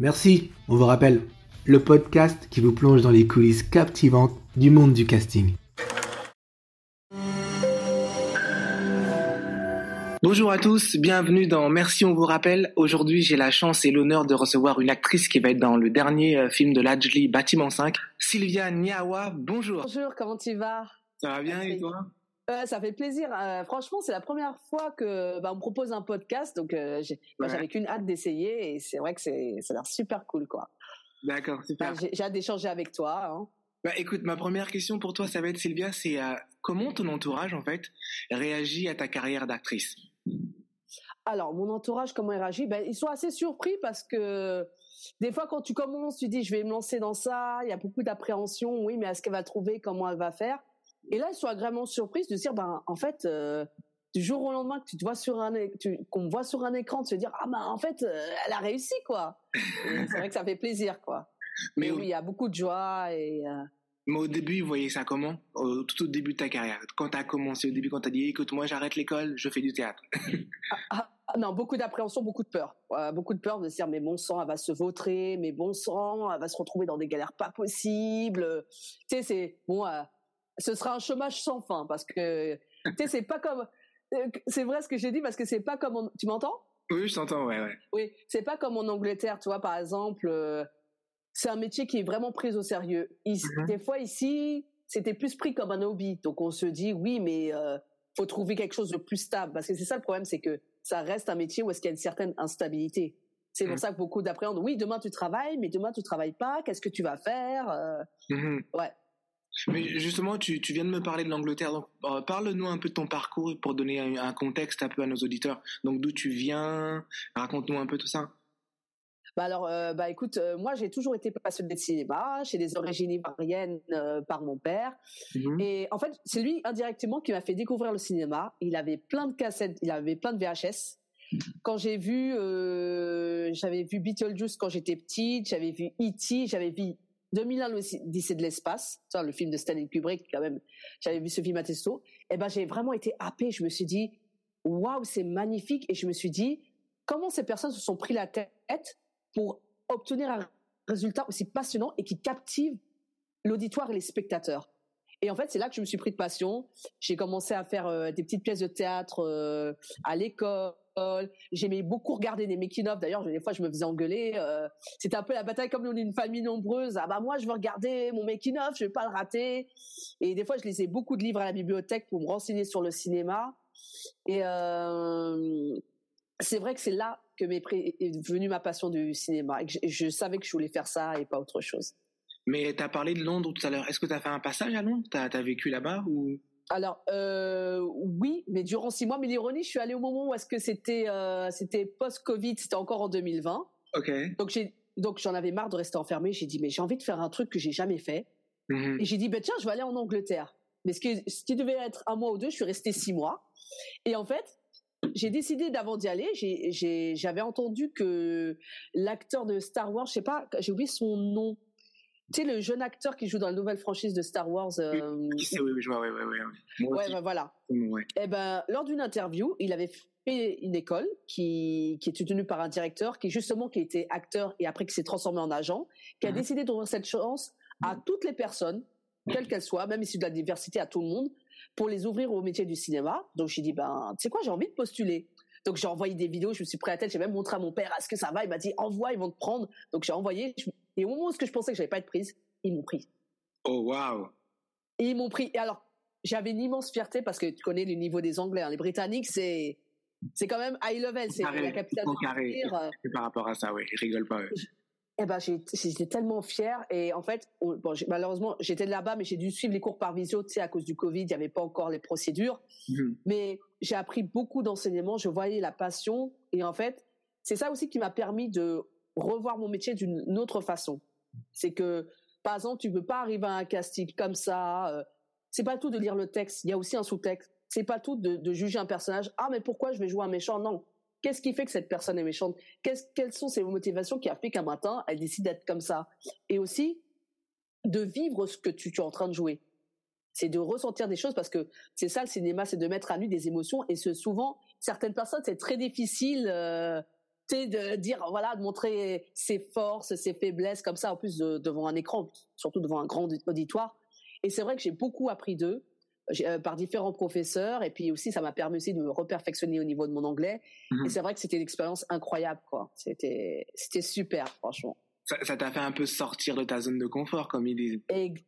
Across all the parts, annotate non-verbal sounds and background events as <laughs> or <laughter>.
Merci, on vous rappelle, le podcast qui vous plonge dans les coulisses captivantes du monde du casting. Bonjour à tous, bienvenue dans Merci on vous rappelle. Aujourd'hui j'ai la chance et l'honneur de recevoir une actrice qui va être dans le dernier euh, film de Lajli, Bâtiment 5, Sylvia Niawa. Bonjour. Bonjour, comment tu vas? Ça va bien et toi? Euh, ça fait plaisir. Euh, franchement, c'est la première fois que bah, on me propose un podcast, donc euh, j'avais qu'une hâte d'essayer et c'est vrai que c'est ça a l'air super cool, quoi. D'accord, super. j'ai hâte d'échanger avec toi. Hein. Bah, écoute, ma première question pour toi, ça va être Sylvia, c'est comment ton entourage en fait réagit à ta carrière d'actrice? Alors, mon entourage, comment il réagit? Ben, Ils sont assez surpris parce que des fois, quand tu commences, tu dis je vais me lancer dans ça, il y a beaucoup d'appréhension. Oui, mais est-ce qu'elle va trouver comment elle va faire? Et là, ils sont agréablement surprises de se dire, ben, en fait, euh, du jour au lendemain que tu te vois sur un, qu'on voit sur un écran, de se dire, ah ben, en fait, euh, elle a réussi, quoi. c'est vrai que ça fait plaisir, quoi. Mais, oui, il y a beaucoup de joie et. Euh, mais au début, vous voyez ça comment? Tout au début de ta carrière, quand tu as commencé, au début, quand tu as dit, écoute, moi, j'arrête l'école, je fais du théâtre. <laughs> Ah, ah, non, beaucoup d'appréhension, beaucoup de peur. beaucoup de peur de se dire, mais bon sang, elle va se vautrer, mais bon sang, elle va se retrouver dans des galères pas possibles. Tu sais, c'est bon ce sera un chômage sans fin parce que tu sais c'est pas comme euh, c'est vrai ce que j'ai dit parce que c'est pas comme tu m'entends? Oui, je t'entends, ouais, ouais. Oui, c'est pas comme en Angleterre, tu vois, par exemple, euh, c'est un métier qui est vraiment pris au sérieux. Mm-hmm. Des fois ici, c'était plus pris comme un hobby, donc on se dit oui, mais euh, faut trouver quelque chose de plus stable parce que c'est ça le problème, c'est que ça reste un métier où est-ce qu'il y a une certaine instabilité. C'est pour mm. ça que beaucoup d'appréhendent. Oui, demain tu travailles, mais demain tu travailles pas. Qu'est-ce que tu vas faire euh, mm-hmm. Ouais. Mais justement, tu, tu, viens de me parler de l'Angleterre. Donc, euh, parle-nous un peu de ton parcours pour donner un, contexte un peu à nos auditeurs. Donc, d'où tu viens? Raconte-nous un peu tout ça. Bah alors, euh, bah écoute, euh, moi j'ai toujours été passionnée de cinéma. J'ai des origines ivoiriennes par mon père. Mhm. Et en fait, c'est lui indirectement qui m'a fait découvrir le cinéma. Il avait plein de cassettes, il avait plein de VHS. Quand j'ai vu, j'avais vu Beetlejuice quand j'étais petite, j'avais vu E.T., j'avais vu 2001 l'Odyssée de l'espace, le film de Stanley Kubrick quand même. J'avais vu ce film à Testo. Et eh ben j'ai vraiment été happée. Je me suis dit waouh c'est magnifique et je me suis dit comment ces personnes se sont pris la tête pour obtenir un résultat aussi passionnant et qui captive l'auditoire et les spectateurs? Et en fait, c'est là que je me suis pris de passion. J'ai commencé à faire euh, des petites pièces de théâtre euh, à l'école. J'aimais beaucoup regarder des making-of. D'ailleurs, des fois, je me faisais engueuler. Euh, c'était un peu la bataille comme on est une famille nombreuse. Ah bah moi, je veux regarder mon making-of, je vais pas le rater. Et des fois, je lisais beaucoup de livres à la bibliothèque pour me renseigner sur le cinéma. Et c'est vrai que c'est là que m'est venue ma passion du cinéma. je, je savais que je voulais faire ça et pas autre chose. Mais tu as parlé de Londres tout à l'heure. Est-ce que tu as fait un passage à Londres? Tu as, vécu là-bas ou? Alors euh, oui, mais durant six mois. Mais l'ironie, je suis allée au moment où est-ce que c'était euh, c'était post-Covid, c'était encore en 2020. Ok. Donc j'ai donc j'en avais marre de rester enfermée. J'ai dit mais j'ai envie de faire un truc que j'ai jamais fait. Mm-hmm. Et j'ai dit ben tiens, je vais aller en Angleterre. Mais ce qui, ce qui devait être un mois ou deux, je suis restée six mois. Et en fait, j'ai décidé d'avant d'y aller. J'avais entendu que l'acteur de Star Wars, je sais pas, j'ai oublié son nom. Tu sais, le jeune acteur qui joue dans la nouvelle franchise de Star Wars. Euh... Oui, oui, oui, je vois, oui, oui, oui. Ouais, ben voilà. Ouais. Et eh ben, lors d'une interview, il avait fait une école qui, qui était tenue par un directeur qui, justement, qui était acteur et après qui s'est transformé en agent, qui a mhm. décidé d'ouvrir cette chance à toutes les personnes, quelles qu'elles soient, même issues de la diversité, à tout le monde, pour les ouvrir au métier du cinéma. Donc, j'ai dit, ben, tu sais quoi, j'ai envie de postuler. Donc j'ai envoyé des vidéos, je me suis pris à la tête, j'ai même montré à mon père, est-ce que ça va? Il m'a dit, envoie, ils vont te prendre. Donc j'ai envoyé, et au moment où je pensais que j'allais pas être prise, ils m'ont pris. Oh Et ils m'ont pris. Et alors, j'avais une immense fierté parce que tu connais le niveau des Anglais. Hein. Les Britanniques, c'est c'est quand même high level, c'est la capitale carré. Euh. Par rapport à ça, oui, ils rigolent pas. Eux. Eh ben, j'étais tellement fière et en fait, bon, malheureusement, j'étais là-bas, mais j'ai dû suivre les cours par visio, tu sais, à cause du Covid, il n'y avait pas encore les procédures. Mhm. Mais j'ai appris beaucoup d'enseignements, je voyais la passion et en fait, c'est ça aussi qui m'a permis de revoir mon métier d'une autre façon. C'est que, par exemple, tu peux pas arriver à un casting comme ça. Euh, c'est pas tout de lire le texte. Il y a aussi un sous-texte. C'est pas tout de, juger un personnage. Ah, mais pourquoi je vais jouer un méchant? Non. Qu'est-ce qui fait que cette personne est méchante? Quelles sont ses motivations qui a fait qu'un matin elle décide d'être comme ça? Et aussi de vivre ce que tu, es en train de jouer. C'est de ressentir des choses parce que c'est ça le cinéma, c'est de mettre à nu des émotions. Et ce, souvent, certaines personnes, c'est très difficile. Euh, de dire voilà de montrer ses forces ses faiblesses comme ça en plus devant un écran surtout devant un grand auditoire. Et c'est vrai que j'ai beaucoup appris d'eux euh, par différents professeurs et puis aussi ça m'a permis aussi de me reperfectionner au niveau de mon anglais. Mmh et c'est vrai que c'était une expérience incroyable quoi. C'était c'était super franchement. Ça t'a fait un peu sortir de ta zone de confort, comme il dit.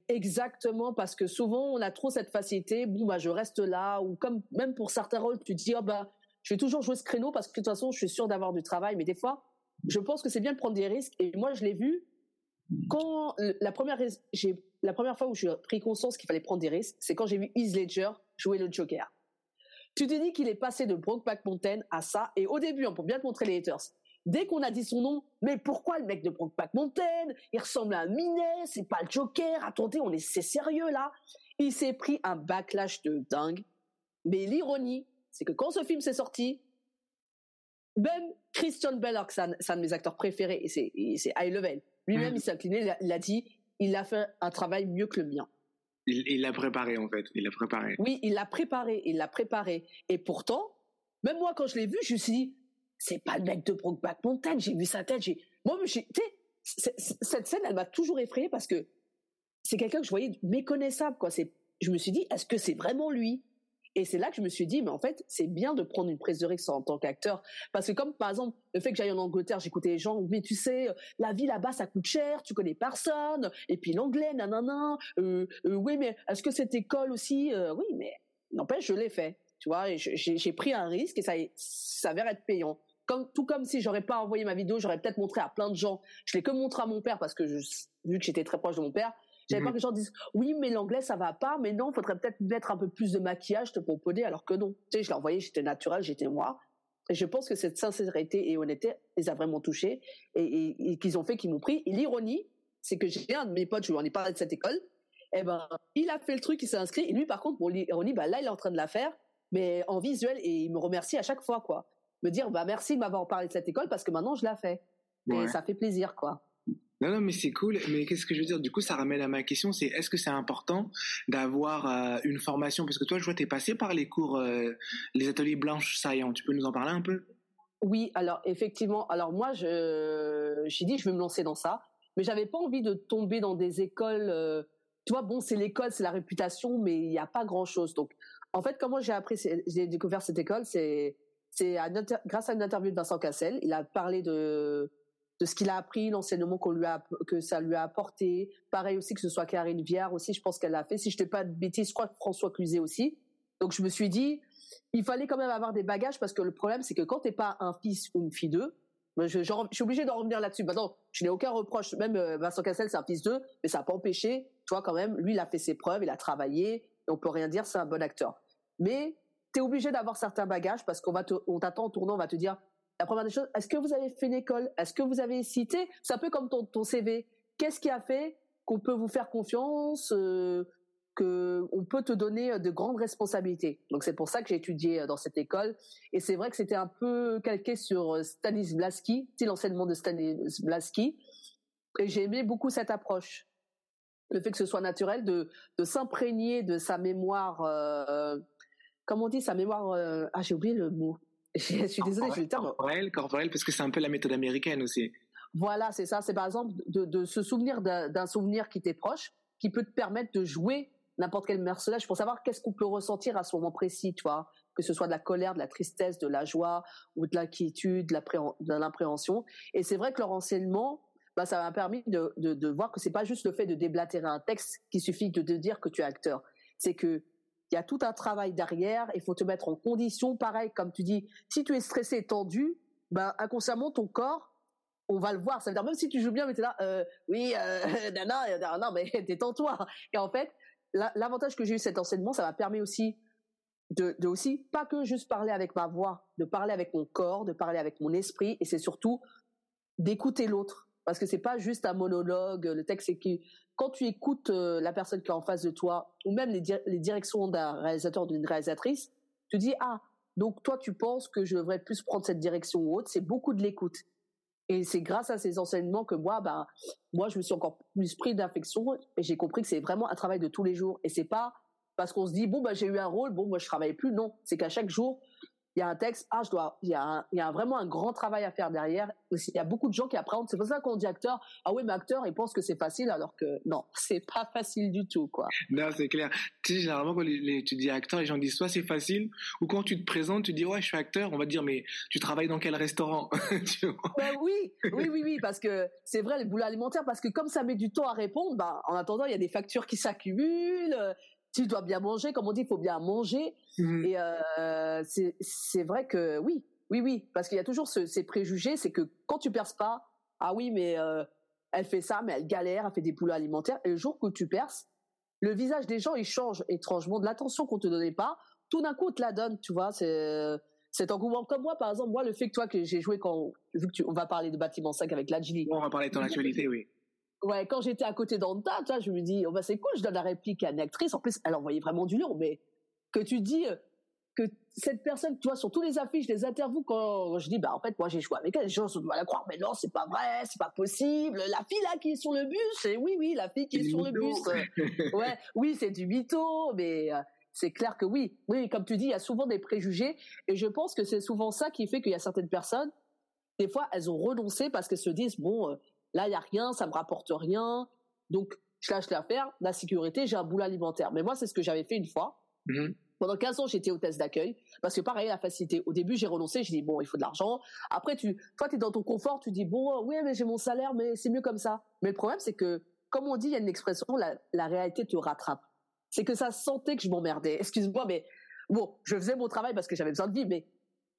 Exactement, parce que souvent on a trop cette facilité. Bon bah je reste là, ou comme même pour certains rôles, tu te dis oh bah je vais toujours jouer ce créneau parce que de toute façon je suis sûr d'avoir du travail. Mais des fois, je pense que c'est bien de prendre des risques. Et moi je l'ai vu quand la première la première fois où j'ai pris conscience qu'il fallait prendre des risques, c'est quand j'ai vu Heath Ledger jouer le Joker. Tu te dis qu'il est passé de Brokeback Mountain à ça, et au début, hein, pour bien te montrer les haters, dès qu'on a dit son nom, mais pourquoi le mec de Brokeback Mountain? Il ressemble à un Minet, c'est pas le Joker, attendez, on est, c'est sérieux là Il s'est pris un backlash de dingue. Mais l'ironie, c'est que quand ce film s'est sorti, même Christian Bale, c'est un, de mes acteurs préférés, et c'est, c'est high level, lui-même, mm. il s'est incliné, il a dit, il a fait un travail mieux que le mien. Il l'a préparé en fait, il l'a préparé. Oui, il l'a préparé, il l'a préparé. Et pourtant, même moi quand je l'ai vu, je me suis dit, c'est pas le mec de Brokeback Mountain. J'ai vu sa tête, j'ai, moi, tu sais, cette scène, elle m'a toujours effrayé parce que c'est quelqu'un que je voyais méconnaissable, quoi. C'est, je me suis dit, est-ce que c'est vraiment lui? Et c'est là que je me suis dit, mais en fait, c'est bien de prendre une prise de risque en tant qu'acteur. Parce que comme, par exemple, le fait que j'aille en Angleterre, j'écoutais les gens, mais tu sais, la vie là-bas, ça coûte cher, tu connais personne, et puis l'anglais, nanana, euh, euh, oui, mais est-ce que cette école aussi, euh, oui, mais n'empêche, je l'ai fait. Tu vois, j'ai pris un risque et ça, ça s'avère être payant. Comme, tout comme si j'aurais pas envoyé ma vidéo, j'aurais peut-être montré à plein de gens. Je l'ai que montré à mon père parce que je, vu que j'étais très proche de mon père, j'avais pas mhm. que les gens disent oui, mais l'anglais ça va pas, mais non, faudrait peut-être mettre un peu plus de maquillage, te proposer, alors que non. Tu sais, je l'ai envoyé, j'étais naturel, j'étais moi. Et je pense que cette sincérité et honnêteté les a vraiment touchés et, qu'ils ont fait qu'ils m'ont pris. Et l'ironie, c'est que j'ai un de mes potes, je lui en ai parlé de cette école, eh ben, il a fait le truc, il s'est inscrit. Et lui, par contre, pour l'ironie, bah, là, il est en train de la faire, mais en visuel et il me remercie à chaque fois, quoi. Me dire, bah, merci de m'avoir parlé de cette école parce que maintenant, je la fais. Et ça fait plaisir, quoi. Non, non, mais c'est cool. Mais qu'est-ce que je veux dire? Du coup, ça ramène à ma question, c'est est-ce que c'est important d'avoir euh, une formation? Parce que toi, je vois, tu es passé par les cours, euh, les ateliers blanches saillants. Tu peux nous en parler un peu? Oui, alors effectivement. Alors moi, je j'ai dit, je vais me lancer dans ça, mais j'avais pas envie de tomber dans des écoles. Euh, tu vois, bon, c'est l'école, c'est la réputation, mais il n'y a pas grand-chose. Donc, en fait, comment j'ai appris, j'ai découvert cette école, c'est c'est grâce à une interview de Vincent Cassel. Il a parlé de de ce qu'il a appris, l'enseignement qu'on lui a, que ça lui a apporté. Pareil aussi que ce soit Karine Viard aussi, je pense qu'elle l'a fait. Si je ne pas de je crois que François Cluzet aussi. Donc je me suis dit, il fallait quand même avoir des bagages parce que le problème c'est que quand t'es pas un fils ou une fille d'eux, je, je, suis obligé d'en revenir là-dessus. Maintenant, je n'ai aucun reproche. Même euh, Vincent Cassel, c'est un fils d'eux, mais ça n'a pas empêché. Tu vois, quand même, lui, il a fait ses preuves, il a travaillé, et on peut rien dire, c'est un bon acteur. Mais tu es obligé d'avoir certains bagages parce qu'on va on t'attend en tournant, on va te dire, la première des choses, est-ce que vous avez fait une école? Est-ce que vous avez cité? C'est un peu comme ton, CV. Qu'est-ce qui a fait qu'on peut vous faire confiance euh, qu'on peut te donner de grandes responsabilités? Donc c'est pour ça que j'ai étudié euh, dans cette école. Et c'est vrai que c'était un peu calqué sur euh, Stanislavski, l'enseignement de Stanislavski. Et j'ai aimé beaucoup cette approche. Le fait que ce soit naturel, de, s'imprégner de sa mémoire, euh, comment on dit, sa mémoire, euh, ah j'ai oublié le mot, je suis désolée, j'ai le terme. Corporel, corporel, parce que c'est un peu la méthode américaine aussi. Voilà, c'est ça. C'est par exemple de, de se souvenir d'un souvenir qui t'est proche, qui peut te permettre de jouer n'importe quel personnage pour savoir qu'est-ce qu'on peut ressentir à ce moment précis, tu vois, que ce soit de la colère, de la tristesse, de la joie ou de l'inquiétude, de l'appréhension. Et c'est vrai que leur enseignement, bah, ça m'a permis de, de, de voir que c'est pas juste le fait de déblatérer un texte qui suffit de, de dire que tu es acteur. C'est que il y a tout un travail derrière. Il faut te mettre en condition. Pareil, comme tu dis, si tu es stressé, tendu, ben inconsciemment ton corps, on va le voir. Ça veut dire même si tu joues bien, mais es là, euh, oui, euh, <laughs> non, non, non, mais <laughs> détends-toi. Et en fait, l'avantage que j'ai eu cet enseignement, ça m'a permis aussi de, de aussi pas que juste parler avec ma voix, de parler avec mon corps, de parler avec mon esprit, et c'est surtout d'écouter l'autre parce que c'est pas juste un monologue. Le texte, c'est que quand tu écoutes euh, la personne qui est en face de toi, ou même les, directions d'un réalisateur ou d'une réalisatrice, tu dis ah donc toi tu penses que je devrais plus prendre cette direction ou autre. C'est beaucoup de l'écoute. Et c'est grâce à ces enseignements que moi, ben, moi, je me suis encore plus pris d'affection et j'ai compris que c'est vraiment un travail de tous les jours. Et c'est pas parce qu'on se dit bon bah j'ai eu un rôle, bon moi je travaille plus. Non, c'est qu'à chaque jour, il y a un texte, ah, je dois, il y a, il y a vraiment un grand travail à faire derrière. Il y a beaucoup de gens qui appréhendent. C'est pour ça qu'on dit acteur. Ah oui, mais acteur, ils pensent que c'est facile, alors que non, <laughs> c'est pas facile du tout, quoi. Non, c'est clair. Tu sais, généralement, quand tu dis acteur, les gens disent soit c'est facile, ou quand tu te présentes, tu dis ouais, je suis acteur, on va te dire, mais tu travailles dans quel restaurant? <laughs> ben oui, oui, oui, oui, parce que c'est vrai, le boulot alimentaire, parce que comme ça met du temps à répondre, bah, en attendant, il y a des factures qui s'accumulent, tu dois bien manger, comme on dit, il faut bien manger. Mmh. Et euh, c'est vrai que oui, oui, oui, parce qu'il y a toujours ce, ces préjugés, c'est que quand tu perces pas, ah oui, mais euh, elle fait ça, mais elle galère, elle fait des boulots alimentaires. Et le jour que tu perces, le visage des gens il change étrangement. De l'attention qu'on te donnait pas, tout d'un coup on te la donne, tu vois. C'est cet engouement comme moi, par exemple, moi le fait que toi que j'ai joué quand vu que tu, on va parler de bâtiment 5 avec l'Adjili. On va parler de ton actualité, oui ouais, quand j'étais à côté d'Anta, tu vois, je me dis, oh bah c'est cool, je donne la réplique à une actrice. En plus, elle envoyait vraiment du long, mais que tu dis euh, que cette personne, tu vois, sur tous les affiches, les interviews, quand je dis, bah en fait, moi j'ai joué avec elle, les gens doivent la croire, mais non, c'est pas vrai, c'est pas possible. La fille là qui est sur le bus, et oui, oui, la fille qui est, sur le bus, euh, <laughs> ouais, oui, c'est du mytho, mais euh, c'est clair que oui, oui, comme tu dis, il y a souvent des préjugés, et je pense que c'est souvent ça qui fait qu'il y a certaines personnes, des fois, elles ont renoncé parce qu'elles se disent, bon, Là, il y a rien, ça me rapporte rien. Donc, je lâche l'affaire. La sécurité, j'ai un boulot alimentaire. Mais moi, c'est ce que j'avais fait une fois. Mmh Pendant 15 ans, j'étais hôtesse d'accueil. Parce que pareil, la facilité. Au début, j'ai renoncé. J'ai dit, bon, il faut de l'argent. Après, tu, toi, tu es dans ton confort. Tu dis, bon, oui, mais j'ai mon salaire, mais c'est mieux comme ça. Mais le problème, c'est que, comme on dit, il y a une expression, la, la réalité te rattrape. C'est que ça sentait que je m'emmerdais. <laughs> Excuse-moi, mais bon, je faisais mon travail parce que j'avais besoin de vivre, mais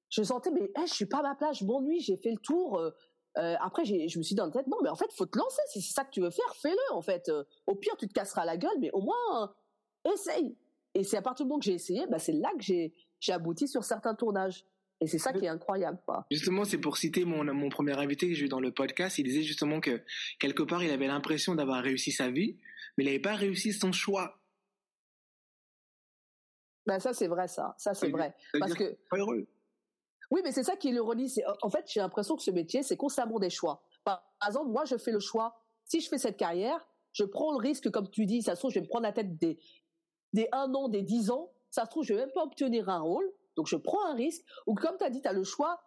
je sentais, mais hey, je suis pas à ma place, je m'ennuie, j'ai fait le tour. Euh, euh, après, je me suis dit dans la tête, non, mais en fait, faut te lancer. Si c'est ça que tu veux faire, fais-le. En fait, euh, au pire, tu te casseras la gueule, mais au moins, essaye. Et c'est à partir du moment que j'ai essayé, bah, c'est là que j'ai abouti sur certains tournages. Et c'est ça qui est incroyable. Quoi. Justement, c'est pour citer mon, mon premier invité que j'ai eu dans le podcast. Il disait justement que quelque part, il avait l'impression d'avoir réussi sa vie, mais il n'avait pas réussi son choix. Ben ça, c'est vrai, ça. Ça, c'est vrai. Parce que. Pas heureux. Oui, mais c'est ça qui le relie. En fait, j'ai l'impression que ce métier, c'est constamment des choix. Par exemple, moi, je fais le choix. Si je fais cette carrière, je prends le risque, comme tu dis, ça se trouve, je vais me prendre la tête des, des un an, des dix ans. Ça se trouve, je vais même pas obtenir un rôle. Donc, je prends un risque. Ou comme tu as dit, tu as le choix.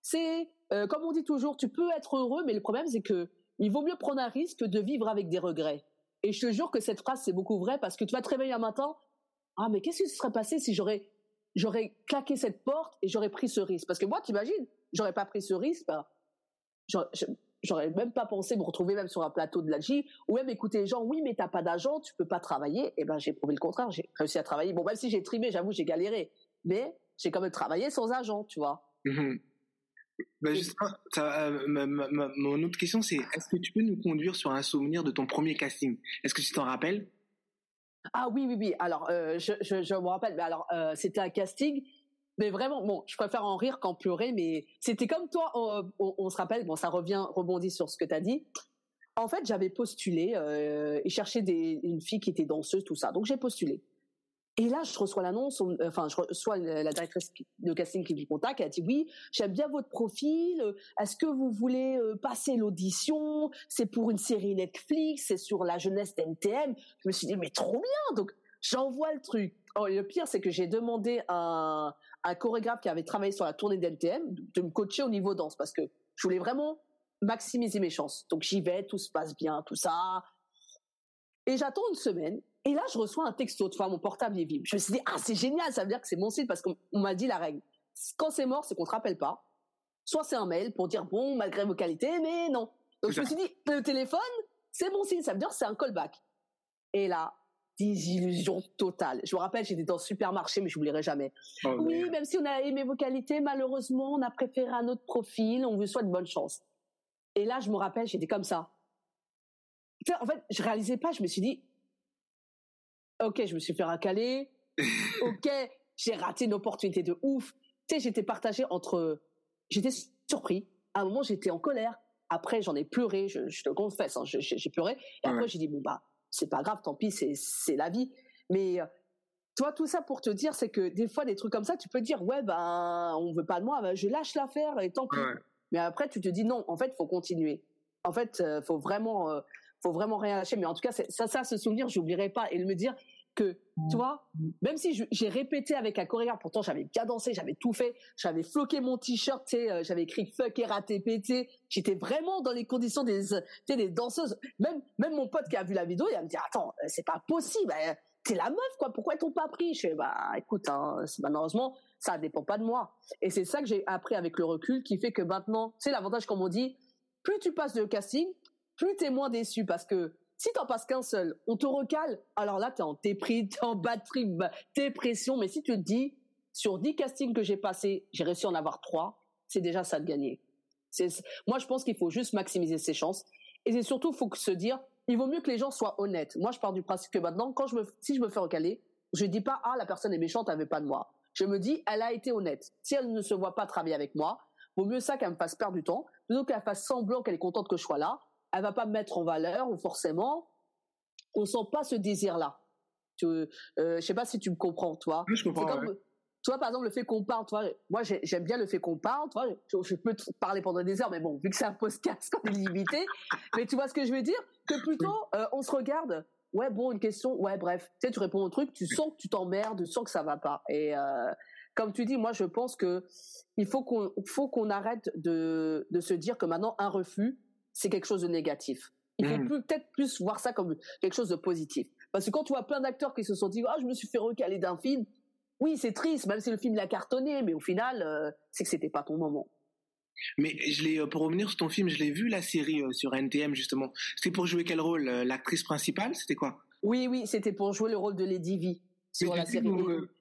C'est, euh, comme on dit toujours, tu peux être heureux, mais le problème, c'est que il vaut mieux prendre un risque que de vivre avec des regrets. Et je te jure que cette phrase, c'est beaucoup vrai parce que tu vas te réveiller un matin. Ah, mais qu'est-ce qui se serait passé si j'aurais j'aurais claqué cette porte et j'aurais pris ce risque. Parce que moi, t'imagines, j'aurais pas pris ce risque, ben, j'aurais même pas pensé me retrouver même sur un plateau de l'Algie ou même écouter les gens, oui, mais t'as pas d'agent, tu peux pas travailler. Et eh ben, j'ai prouvé le contraire, j'ai réussi à travailler. Bon, même si j'ai trimé, j'avoue, j'ai galéré. Mais j'ai quand même travaillé sans agent, tu vois. Mmh justement, euh, mon autre question, c'est est-ce que tu peux nous conduire sur un souvenir de ton premier casting? Est-ce que tu t'en rappelles? Ah oui, oui, oui. Alors, euh, je, je, me rappelle, mais alors, euh, c'était un casting, mais vraiment, bon, je préfère en rire qu'en pleurer, mais c'était comme toi, on, se rappelle, bon, ça revient, rebondit sur ce que tu as dit. En fait, j'avais postulé euh, et cherché une fille qui était danseuse, tout ça. Donc, j'ai postulé. Et là, je reçois l'annonce, enfin, je reçois la directrice de casting qui me contacte, elle a dit oui, j'aime bien votre profil, est-ce que vous voulez euh, passer l'audition? C'est pour une série Netflix, c'est sur la jeunesse d'NTM. Je me suis dit, mais trop bien Donc, j'envoie le truc. Oh, le pire, c'est que j'ai demandé à un, chorégraphe qui avait travaillé sur la tournée d'NTM de me coacher au niveau danse, parce que je voulais vraiment maximiser mes chances. Donc, j'y vais, tout se passe bien, tout ça. Et j'attends une semaine, et là, je reçois un texto, tu vois, mon portable est vide. Je me suis dit, ah, c'est génial, ça veut dire que c'est mon site parce qu'on m'a dit la règle. Quand c'est mort, c'est qu'on te rappelle pas. Soit c'est un mail pour dire, bon, malgré vos qualités, mais non. Donc je me suis dit, le téléphone, c'est mon signe, ça veut dire que c'est un callback. Et là, désillusion totale. Je me rappelle, j'étais dans le supermarché, mais je n'oublierai jamais. Oh, oui, même si on a aimé vos qualités, malheureusement, on a préféré un autre profil, on vous souhaite bonne chance. Et là, je me rappelle, j'étais comme ça. en fait, je réalisais pas, je me suis dit, ok, je me suis fait racaler, <laughs> ok, j'ai raté une opportunité de ouf. Tu sais, j'étais partagée entre, j'étais surpris. À un moment, j'étais en colère. Après, j'en ai pleuré, je, te le confesse, hein, j'ai pleuré. Et après, j'ai dit, bon, bah, c'est pas grave, tant pis, c'est la vie. Mais, euh, toi, tout ça pour te dire, c'est que des fois, des trucs comme ça, tu peux dire, ouais, ben, on veut pas de moi, ben, je lâche l'affaire et tant pis. Mais après, tu te dis, non, en fait, faut continuer. En fait, euh, faut vraiment, euh, faut vraiment rien lâcher. Mais en tout cas, ça, ça, ce souvenir, j'oublierai pas. Et me dire, que, tu vois, même si j'ai répété avec un chorégraphe, pourtant j'avais bien dansé, j'avais tout fait, j'avais floqué mon t-shirt, euh, j'avais écrit fuck RATPT, j'étais vraiment dans les conditions des, des danseuses. Même, même mon pote qui a vu la vidéo, il va me dire, attends, euh, c'est pas possible, euh, t'es la meuf, quoi, pourquoi ils t'ont pas pris? Je fais, bah, écoute, hein, malheureusement, ça dépend pas de moi. Et c'est ça que j'ai appris avec le recul qui fait que maintenant, c'est l'avantage comme on dit, plus tu passes de casting, plus t'es moins déçu parce que si t'en passes qu'un seul, on te recale, alors là, t'es en dépris, t'es en batterie, dépression. Mais si tu te dis, sur 10 castings que j'ai passés, j'ai réussi à en avoir 3, c'est déjà ça de gagner. Moi, je pense qu'il faut juste maximiser ses chances. Et c'est surtout, faut se dire, il vaut mieux que les gens soient honnêtes. Moi, je pars du principe que maintenant, quand je me, si je me fais recaler, je dis pas, ah, la personne est méchante, elle veut pas de moi. Je me dis, elle a été honnête. Si elle ne se voit pas travailler avec moi, vaut mieux ça qu'elle me fasse perdre du temps, plutôt qu'elle fasse semblant qu'elle est contente que je sois là, elle va pas me mettre en valeur ou forcément on sent pas ce désir là tu euh, je sais pas si tu me comprends toi. Je comprends toi par exemple le fait qu'on parle toi moi j'aime bien le fait qu'on parle toi je, peux te parler pendant des heures mais bon vu que c'est un podcast on est limité mais tu vois ce que je veux dire? Que plutôt euh, on se regarde ouais bon une question ouais bref. Tu sais tu réponds au truc tu sens que tu t'emmerdes tu sens que ça va pas. Et euh, comme tu dis moi je pense que il faut qu'on faut qu'on arrête de de se dire que maintenant un refus c'est quelque chose de négatif. Il faut mmh. peut-être plus voir ça comme quelque chose de positif. Parce que quand tu vois plein d'acteurs qui se sont dit, ah, je me suis fait recaler d'un film, oui, c'est triste, même si le film l'a cartonné, mais au final, euh, c'est que c'était pas ton moment. Mais je l'ai, euh, pour revenir sur ton film, je l'ai vu la série euh, sur NTM justement. C'était pour jouer quel rôle L'actrice principale, c'était quoi? Oui, oui, c'était pour jouer le rôle de Lady V sur la série.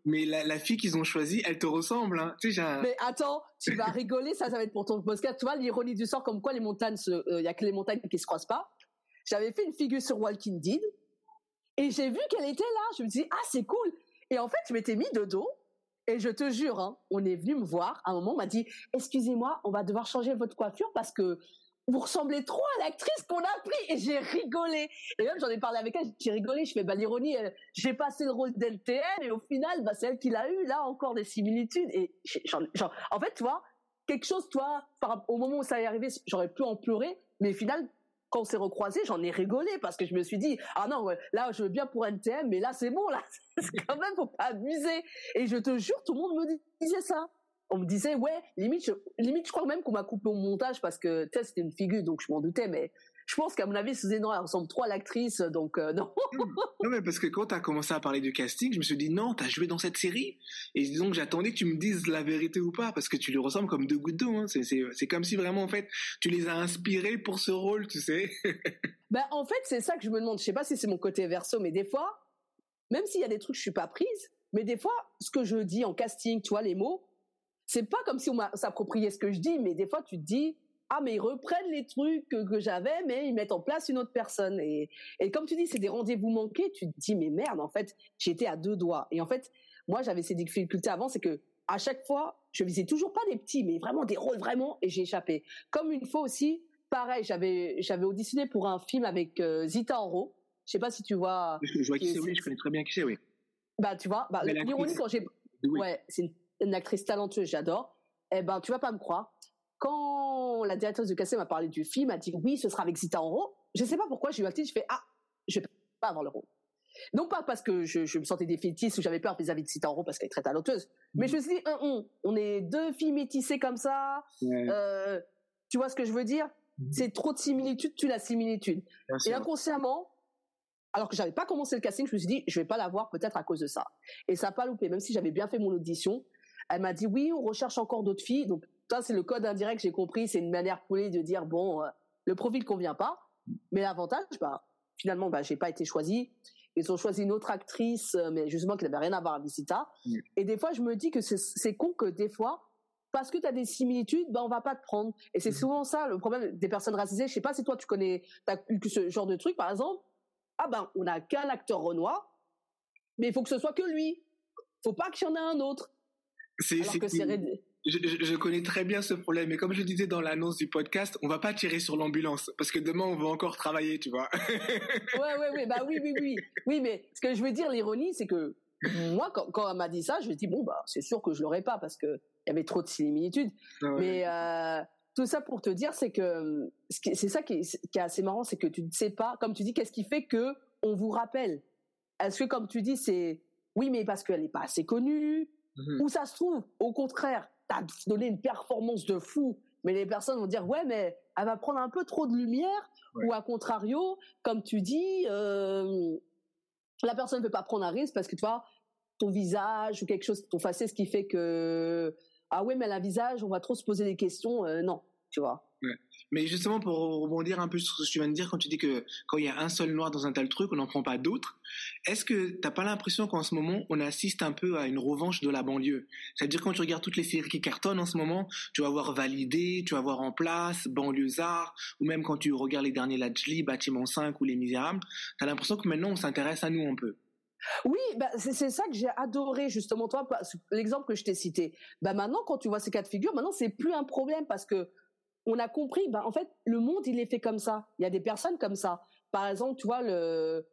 mais la, fille qu'ils ont choisie, elle te ressemble, hein. Tu sais, Mais attends, tu vas rigoler, ça, ça va être pour ton podcast. Tu vois, l'ironie du sort, comme quoi les montagnes il euh, y a que les montagnes qui se croisent pas. J'avais fait une figure sur Walking Dead et j'ai vu qu'elle était là. Je me dis, ah, c'est cool. Et en fait, je m'étais mis de dos et je te jure, hein, on est venu me voir. À un moment, on m'a dit, excusez-moi, on va devoir changer votre coiffure parce que vous ressemblez trop à l'actrice qu'on a pris. Et j'ai rigolé. Et même j'en ai parlé avec elle j'ai rigolé je fais bah l'ironie j'ai passé le rôle d'LTN et au final bah c'est elle qui l'a eu. Là encore des similitudes. Et en fait tu vois quelque chose toi au moment où ça est arrivé j'aurais pu en pleurer. Mais au final quand on s'est recroisé j'en ai rigolé parce que je me suis dit ah non là je veux bien pour NTM mais là c'est bon là. <laughs> Quand même faut pas abuser. Et je te jure tout le monde me disait ça on me disait ouais limite je, limite je crois même qu'on m'a coupé au montage parce que tu c'était une figure donc je m'en doutais mais je pense qu'à mon avis non elle ressemble trop à l'actrice donc euh, non. <laughs> Non mais parce que quand tu as commencé à parler du casting je me suis dit non tu as joué dans cette série. Et donc j'attendais que tu me dises la vérité ou pas parce que tu lui ressembles comme deux gouttes d'eau hein. c'est c'est comme si vraiment en fait tu les as inspirés pour ce rôle tu sais. <laughs> Ben en fait c'est ça que je me demande. Je sais pas si c'est mon côté verso mais des fois même s'il y a des trucs je suis pas prise mais des fois ce que je dis en casting tu vois les mots c'est pas comme si on s'appropriait ce que je dis, mais des fois tu te dis ah mais ils reprennent les trucs que, j'avais, mais ils mettent en place une autre personne. Et, et comme tu dis, c'est des rendez-vous manqués. Tu te dis mais merde, en fait, j'étais à deux doigts. Et en fait, moi j'avais ces difficultés avant, c'est que à chaque fois, je visais toujours pas des petits, mais vraiment des rôles vraiment, et j'ai échappé. Comme une fois aussi, pareil, j'avais j'avais auditionné pour un film avec euh, Zita Oro. Je sais pas si tu vois. Je, vois qui c'est, oui, je connais très bien qui c'est, oui. Bah tu vois, bah, l'ironie quand j'ai, ouais, c'est une actrice talentueuse, j'adore. Eh ben, tu vas pas me croire. Quand la directrice de Cassé m'a parlé du film, elle a dit oui, ce sera avec Zita Oro. Je sais pas pourquoi, j'ai eu un titre, je fais ah, je vais pas avoir le rôle. Non pas parce que je, me sentais défaitiste ou j'avais peur vis-à-vis de Zita Oro parce qu'elle est très talentueuse, mais je me suis dit, on est deux filles métissées comme ça. Euh, tu vois ce que je veux dire? Mhm. C'est trop de similitudes, tu la similitude. Et inconsciemment, alors que j'avais pas commencé le casting, je me suis dit, je vais pas l'avoir peut-être à cause de ça. Et ça n'a pas loupé, même si j'avais bien fait mon audition. Elle m'a dit oui, on recherche encore d'autres filles. Donc ça, c'est le code indirect, j'ai compris. C'est une manière polie de dire bon, euh, le profil convient pas. Mais l'avantage, bah, finalement, bah, j'ai pas été choisie. Ils ont choisi une autre actrice, euh, mais justement qui n'avait rien à voir avec Visita. Et des fois, je me dis que c'est con que des fois, parce que tu as des similitudes, bah, on va pas te prendre. Et c'est mmh. souvent ça le problème des personnes racisées. Je sais pas si toi tu connais, as eu ce genre de truc, par exemple. Ah ben, on n'a qu'un acteur renoir, mais il faut que ce soit que lui. Faut pas qu'il y en ait un autre. C'est, je, je, connais très bien ce problème, mais comme je disais dans l'annonce du podcast, on va pas tirer sur l'ambulance. Parce que demain on va encore travailler, tu vois. <laughs> ouais, ouais, ouais, bah oui, oui, oui, oui, mais ce que je veux dire, l'ironie, c'est que moi, quand, quand elle m'a dit ça, je me dis bon bah c'est sûr que je l'aurais pas parce que il y avait trop de similitudes. Ah mais euh, tout ça pour te dire, c'est que c'est ça qui est, qui est assez marrant, c'est que tu ne sais pas, comme tu dis, qu'est-ce qui fait que on vous rappelle. Est-ce que comme tu dis, c'est oui, mais parce qu'elle n'est pas assez connue, mmh ou ça se trouve, au contraire, tu as donné une performance de fou, mais les personnes vont dire ouais, mais elle va prendre un peu trop de lumière, ou à contrario, comme tu dis, euh, la personne ne peut pas prendre un risque parce que tu vois, ton visage ou quelque chose, ton faciès, ce qui fait que ah ouais, mais elle a un visage, on va trop se poser des questions. Euh, non, tu vois. Mais justement, pour rebondir un peu sur ce que tu viens de dire, quand tu dis que quand il y a un seul noir dans un tel truc, on n'en prend pas d'autres, est-ce que t'as pas l'impression qu'en ce moment, on assiste un peu à une revanche de la banlieue? C'est-à-dire quand tu regardes toutes les séries qui cartonnent en ce moment, tu vas voir Validé, tu vas voir En Place, Banlieusard, ou même quand tu regardes les derniers Lajli, Bâtiment 5 ou Les Misérables, t'as l'impression que maintenant on s'intéresse à nous un peu. Oui, bah c'est ça que j'ai adoré justement toi, l'exemple que je t'ai cité. Bah maintenant, quand tu vois ces cas de figure, maintenant c'est plus un problème parce que on a compris, ben, en fait, le monde, il est fait comme ça. Il y a des personnes comme ça. Par exemple, tu vois, le,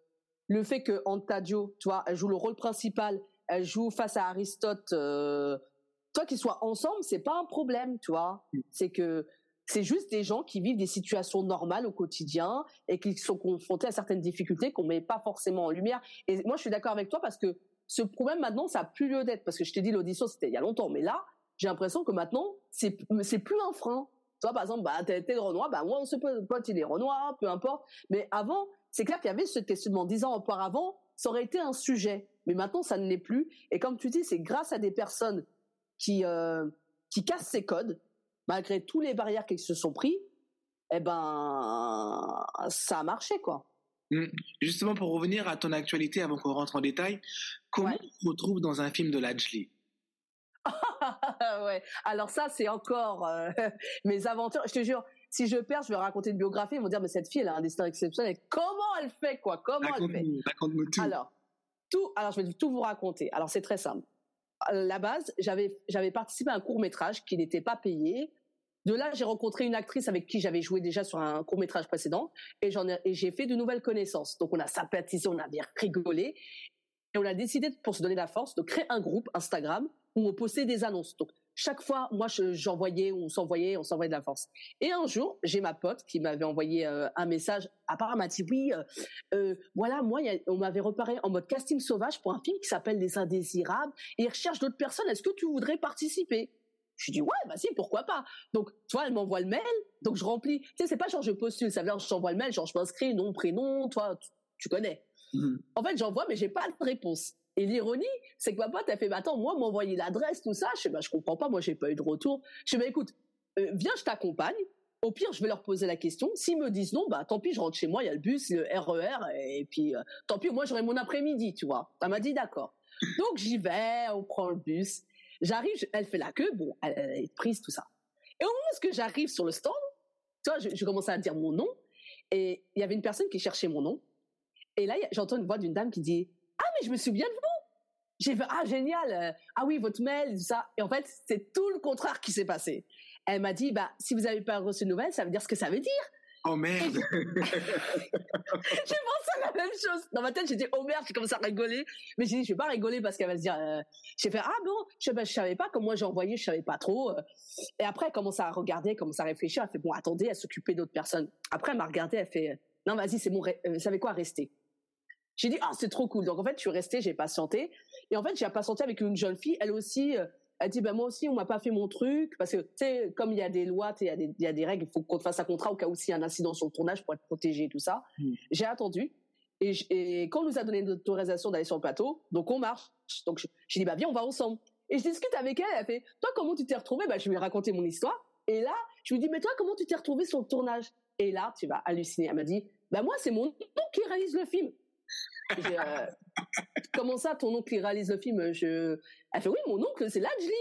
le fait que Antadio, tu vois, elle joue le rôle principal, elle joue face à Aristote, euh, toi qu'ils soient ensemble, c'est pas un problème, tu vois. C'est que c'est juste des gens qui vivent des situations normales au quotidien et qui sont confrontés à certaines difficultés qu'on met pas forcément en lumière. Et moi, je suis d'accord avec toi parce que ce problème maintenant, ça a plus lieu d'être parce que je t'ai dit l'audition, c'était il y a longtemps, mais là, j'ai l'impression que maintenant, c'est c'est plus un frein. Toi, par exemple, bah, t'es, de Renoir, bah, moi, on se pas il est Renoir, peu importe. Mais avant, c'est clair qu'il y avait ce questionnement. Dix ans auparavant, ça aurait été un sujet. Mais maintenant, ça ne l'est plus. Et comme tu dis, c'est grâce à des personnes qui, euh, qui cassent ces codes, malgré tous les barrières qu'ils se sont pris, eh ben, ça a marché, quoi. Mmh. Justement, pour revenir à ton actualité avant qu'on rentre en détail, comment on se retrouve dans un film de Lajli ouais. Alors ça, c'est encore euh, <laughs> mes aventures. Je te jure, si je perds, je vais raconter une biographie. Ils vont dire, mais cette fille, elle a un destin exceptionnel. Comment elle fait, quoi? Comment elle fait? tout. Alors, tout. Alors, je vais tout vous raconter. Alors, c'est très simple. À la base, j'avais j'avais participé à un court métrage qui n'était pas payé. De là, j'ai rencontré une actrice avec qui j'avais joué déjà sur un court métrage précédent, et j'en ai, et j'ai fait de nouvelles connaissances. Donc, on a sympathisé, on a bien rigolé, et on a décidé, pour se donner la force, de créer un groupe Instagram où on postait des annonces. Donc chaque fois, moi, j'envoyais, on s'envoyait, on s'envoyait de la force. Et un jour, j'ai ma pote qui m'avait envoyé euh, un message. Apparemment, elle m'a dit oui, euh, euh, voilà, moi, on m'avait reparé en mode casting sauvage pour un film qui s'appelle Les Indésirables et ils recherchent d'autres personnes. Est-ce que tu voudrais participer? Je dis ouais, bah si, pourquoi pas? Donc, toi, elle m'envoie le mail, donc je remplis. Tu sais, c'est pas genre je postule, ça veut dire je t'envoie le mail, genre je m'inscris, nom, prénom, toi, tu, connais. Mmh. En fait, j'envoie, mais j'ai pas de réponse. Et l'ironie, c'est que ma pote a fait, bah, attends, moi, m'envoyer l'adresse, tout ça. Je sais, bah, je comprends pas, moi, j'ai pas eu de retour. Je sais, bah, écoute, euh, viens, je t'accompagne. Au pire, je vais leur poser la question. S'ils me disent non, bah, tant pis, je rentre chez moi, il y a le bus, le RER, e et puis, euh, tant pis, moi, j'aurai mon après-midi, tu vois. Elle m'a dit d'accord. Donc, j'y vais, on prend le bus. J'arrive, elle fait la queue, bon, elle, est prise, tout ça. Et au moment où j'arrive sur le stand, tu vois, je, je commençais à dire mon nom, et il y avait une personne qui cherchait mon nom. Et là, j'entends une voix d'une dame qui dit ah, mais je me souviens de vous. J'ai fait, ah, génial. Ah oui, votre mail, ça. Et en fait, c'est tout le contraire qui s'est passé. Elle m'a dit, bah, si vous n'avez pas reçu de nouvelles, ça veut dire ce que ça veut dire. Oh merde <laughs> J'ai pensé à la même chose. Dans ma tête, j'ai dit oh merde, j'ai commencé à rigoler. Mais j'ai dit je vais pas rigoler parce qu'elle va se dire. Euh... J'ai fait ah bon, je, ben, je savais pas comme moi j'ai envoyé, je savais pas trop. Et après, elle commence à regarder, elle commence à réfléchir. Elle fait bon, attendez, elle s'occupait d'autres personnes. Après, elle m'a regardé, elle fait non vas-y, c'est bon, vous savez quoi, restez. J'ai dit, ah, c'est trop cool. Donc, en fait, je suis restée, j'ai patienté. Et en fait, j'ai patienté avec une jeune fille. Elle aussi, euh, elle dit, ben, moi aussi, on m'a pas fait mon truc. Parce que, tu sais, comme il y a des lois, il y, a des, y a des règles, il faut qu'on te fasse un contrat au cas où s'il y a un incident sur le tournage pour être protégé et tout ça. Mmh. J'ai attendu. Et, et, quand on nous a donné l'autorisation d'aller sur le plateau, donc on marche. Donc, j'ai dit, bah, viens, on va ensemble. Et je discute avec elle. Elle fait, toi, comment tu t'es retrouvée? Bah, je lui ai raconté mon histoire. Et là, je lui dis, mais toi, comment tu t'es retrouvée sur le tournage? Et là, tu vas halluciner. Elle m'a dit, bah, moi, c'est mon nom qui réalise le film. Euh, comment ça, ton oncle il réalise le film? Je... Elle fait oui, mon oncle c'est Lajli.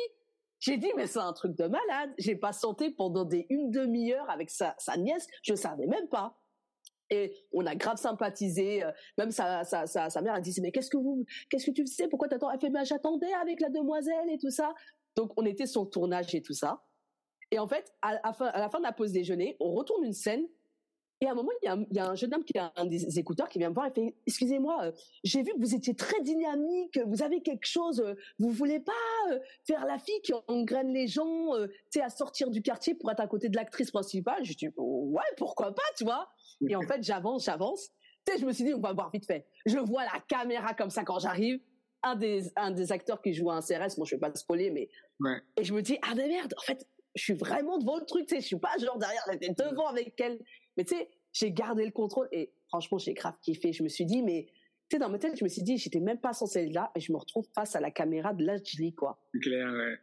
J'ai dit mais c'est un truc de malade. J'ai patienté pendant une demi-heure avec sa, sa nièce, je savais même pas. Et on a grave sympathisé. Euh, même sa, sa, sa, mère a dit mais qu'est-ce que vous, qu'est-ce que tu sais? Pourquoi t'attends? Elle fait ben j'attendais avec la demoiselle et tout ça. Donc on était sur le tournage et tout ça. Et en fait, à la fin de la pause déjeuner, on retourne une scène et à un moment, il y a, il y a un jeune homme qui a un des écouteurs qui vient me voir et fait Excusez-moi, euh, j'ai vu que vous étiez très dynamique, vous avez quelque chose, euh, vous voulez pas euh, faire la fille qui engraine les gens, tu sais, à sortir du quartier pour être à côté de l'actrice principale? Je dis Ouais, pourquoi pas, tu vois? Et en fait, j'avance, j'avance. Tu sais, je me suis dit, on va voir vite fait. Je vois la caméra comme ça quand j'arrive. Un des, un des acteurs qui joue un CRS, moi je vais pas spoiler, mais. Et je me dis, ah mais merde, en fait, je suis vraiment devant le truc, tu sais, je suis pas genre derrière, j'étais devant avec elle. Mais tu sais, j'ai gardé le contrôle et franchement, j'ai grave kiffé. Je me suis dit, mais tu sais, dans ma tête, je me suis dit, j'étais même pas censé être là et je me retrouve face à la caméra de l'HD, quoi. C'est clair, ouais.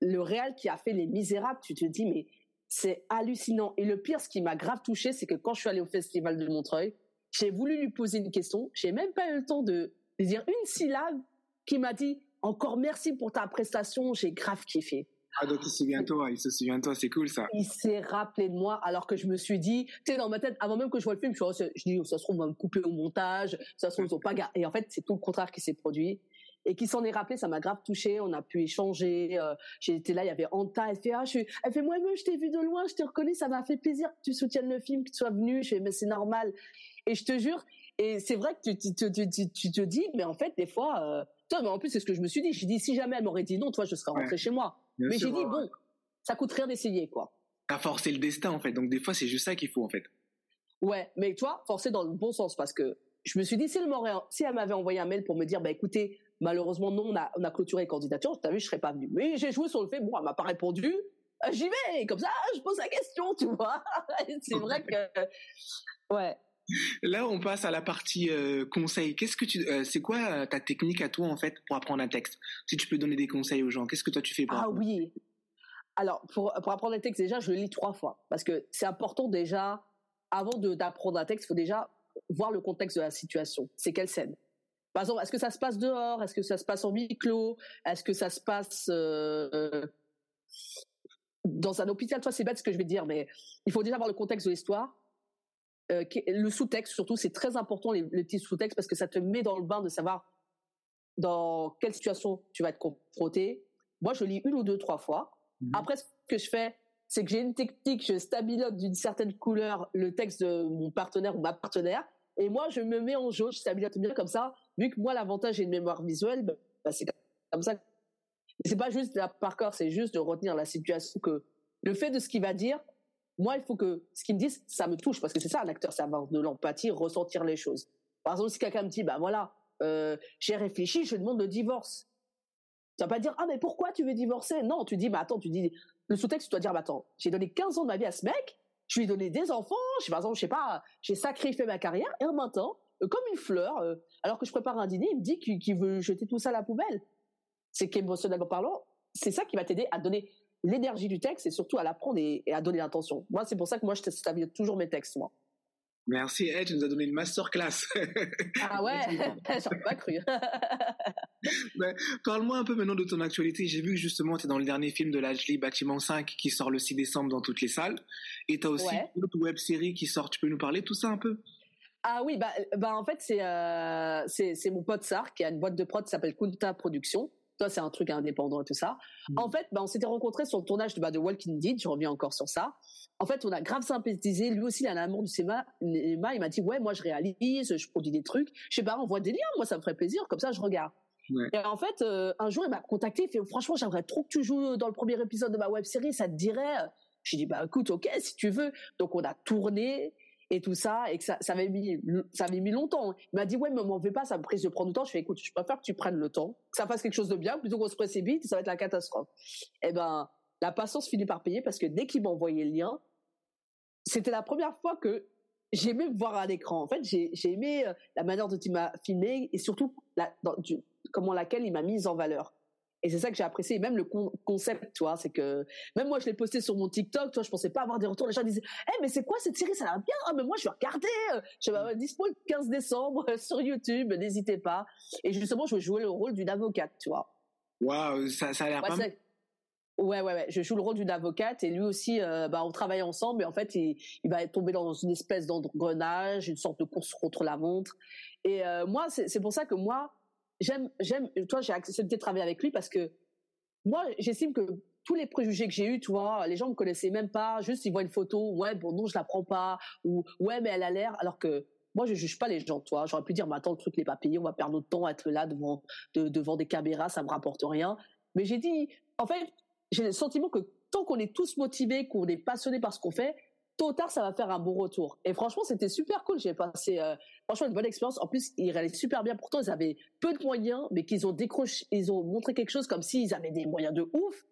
Le réal qui a fait Les Misérables, tu te dis, mais c'est hallucinant. Et le pire, ce qui m'a grave touché, c'est que quand je suis allée au festival de Montreuil, j'ai voulu lui poser une question. J'ai même pas eu le temps de, dire une syllabe qui m'a dit encore merci pour ta prestation. J'ai grave kiffé. Ah, donc il se souvient de toi, il se souvient de toi, c'est cool ça. Il s'est rappelé de moi alors que je me suis dit, tu sais, dans ma tête, avant même que je vois le film, je, je dis, oh, ça se trouve, on va me couper au montage, ça se trouve, ils ont pas. Et en fait, c'est tout le contraire qui s'est produit. Et qui s'en est rappelé, ça m'a grave touché. On a pu échanger. Euh, J'étais là, il y avait Anta. Elle fait, ah, je elle fait, moi, moi, je t'ai vu de loin, je t'ai reconnu, ça m'a fait plaisir que tu soutiennes le film, que tu sois venu. Je fais, mais c'est normal. Et je te jure, et c'est vrai que tu, tu, tu, tu, te dis, mais en fait, des fois, euh, toi, mais en plus, c'est ce que je me suis dit. J'ai dit, si jamais elle m'aurait dit non, toi, je serais rentré chez moi. Mais j'ai dit, bon, ça coûte rien d'essayer, quoi. T'as forcé le destin, en fait. Donc, des fois, c'est juste ça qu'il faut, en fait. Ouais, mais toi, forcer dans le bon sens, parce que je me suis dit, si elle m'aurait, si elle m'avait envoyé un mail pour me dire, bah, écoutez, malheureusement, non, on a, on a clôturé les candidatures, t'as vu, je serais pas venu. Mais j'ai joué sur le fait, bon, elle m'a pas répondu, j'y vais, comme ça, je pose la question, tu vois. <laughs> c'est vrai que, ouais. Là, on passe à la partie euh, conseil. Qu'est-ce que tu, euh, c'est quoi ta technique à toi en fait pour apprendre un texte? Si tu peux donner des conseils aux gens, qu'est-ce que toi tu fais pour Ah oui, alors, pour, pour apprendre un texte, déjà, je le lis trois fois. Parce que c'est important déjà, avant d'apprendre un texte, il faut déjà voir le contexte de la situation. C'est quelle scène? Par exemple, est-ce que ça se passe dehors? Est-ce que ça se passe en huis clos Est-ce que ça se passe euh, dans un hôpital? Toi, c'est bête ce que je vais dire, mais il faut déjà voir le contexte de l'histoire. Euh, le sous-texte, surtout, c'est très important, les, les petits sous-textes, parce que ça te met dans le bain de savoir dans quelle situation tu vas être confronté. Moi, je lis une ou deux, trois fois. Mhm. Après, ce que je fais, c'est que j'ai une technique, je stabilise d'une certaine couleur le texte de mon partenaire ou ma partenaire, et moi, je me mets en jauge, je stabilise bien comme ça. Vu que moi, l'avantage, j'ai une mémoire visuelle, bah, bah c'est comme ça. C'est pas juste la par cœur, c'est juste de retenir la situation que le fait de ce qu'il va dire, moi, il faut que ce qu'il me dise, ça me touche, parce que c'est ça, un acteur, c'est avoir de l'empathie, ressentir les choses. Par exemple, si quelqu'un me dit, bah voilà, euh, j'ai réfléchi, je demande le divorce. Tu vas pas dire, ah, mais pourquoi tu veux divorcer? Non, tu dis, bah attends, tu dis, le sous-texte, tu dois dire, bah attends, j'ai donné 15 ans de ma vie à ce mec, je lui ai donné des enfants, je, par exemple, je sais pas, j'ai sacrifié ma carrière, et en même temps, euh, comme une fleur, euh, alors que je prépare un dîner, il me dit qu'il veut jeter tout ça à la poubelle. C'est qu'émotionnellement parlant, c'est ça qui va t'aider à donner l'énergie du texte et surtout à l'apprendre et, à donner l'intention. Moi, c'est pour ça que moi, je stabilise toujours mes textes, moi. Merci, Ed, tu nous as donné une masterclass. ah ouais, <laughs> j'en ai pas cru. <laughs> Parle-moi un peu maintenant de ton actualité. J'ai vu que justement, tu es dans le dernier film de l'Ajli, Bâtiment 5, qui sort le 6 décembre dans toutes les salles. Et tu as aussi une autre web série qui sort. Tu peux nous parler de tout ça un peu? Ah oui, bah, bah en fait, c'est euh, c'est mon pote Sar qui a une boîte de prod qui s'appelle Kunta Productions. Toi, c'est un truc indépendant et tout ça. Mm. En fait, bah, on s'était rencontrés sur le tournage de, bah, de Walking Dead. Je reviens encore sur ça. En fait, on a grave sympathisé. Lui aussi, il a un amour du cinéma. Il m'a dit, ouais, moi, je réalise, je produis des trucs. Je sais pas, on voit des liens. Moi, ça me ferait plaisir. Comme ça, je regarde. Et en fait, euh, un jour, il m'a contacté. Il fait, franchement, j'aimerais trop que tu joues dans le premier épisode de ma web série. Ça te dirait? J'ai dit, bah, écoute, ok, si tu veux. Donc, on a tourné et tout ça, et que ça, avait mis, ça avait mis longtemps. Il m'a dit, ouais, mais m'en fais pas, ça me prise de prendre du temps. Je fais, écoute, je préfère que tu prennes le temps, que ça fasse quelque chose de bien, plutôt qu'on se précipite, ça va être la catastrophe. Eh ben, la patience finit par payer parce que dès qu'il m'a envoyé le lien, c'était la première fois que j'aimais me voir à l'écran. En fait, j'ai aimé euh, la manière dont il m'a filmé et surtout comment laquelle il m'a mise en valeur. Et c'est ça que j'ai apprécié, même le concept, tu vois, c'est que même moi je l'ai posté sur mon TikTok, tu vois, je pensais pas avoir des retours. Les gens disaient, eh mais c'est quoi cette série, ça a l'air bien. Ah mais moi je vais regarder. Je vais dispo le 15 décembre sur YouTube, n'hésitez pas. Et justement, je vais jouer le rôle d'une avocate, tu vois. Waouh, ça, ça a l'air pas mal. Ouais, ouais, ouais. Je joue le rôle d'une avocate et lui aussi, euh, bah, on travaille ensemble. Et en fait, il, il va tomber dans une espèce d'engrenage, une sorte de course contre la montre. Et euh, moi, c'est pour ça que moi, j'aime, j'aime, toi, j'ai accepté de travailler avec lui parce que moi, j'estime que tous les préjugés que j'ai eus, tu vois, les gens me connaissaient même pas, juste ils voient une photo, ouais, bon, non, je la prends pas, ou ouais, mais elle a l'air, alors que moi, je juge pas les gens, toi. J'aurais pu dire, mais attends, le truc n'est pas payé, on va perdre notre temps à être là devant, devant des caméras, ça me rapporte rien. Mais j'ai dit, en fait, j'ai le sentiment que tant qu'on est tous motivés, qu'on est passionné par ce qu'on fait, tôt ou tard, ça va faire un bon retour. Et franchement, c'était super cool. J'ai passé, euh, franchement, une bonne expérience. En plus, ils réalisent super bien. Pourtant, ils avaient peu de moyens, mais qu'ils ont décroché, ils ont montré quelque chose comme s'ils avaient des moyens de ouf.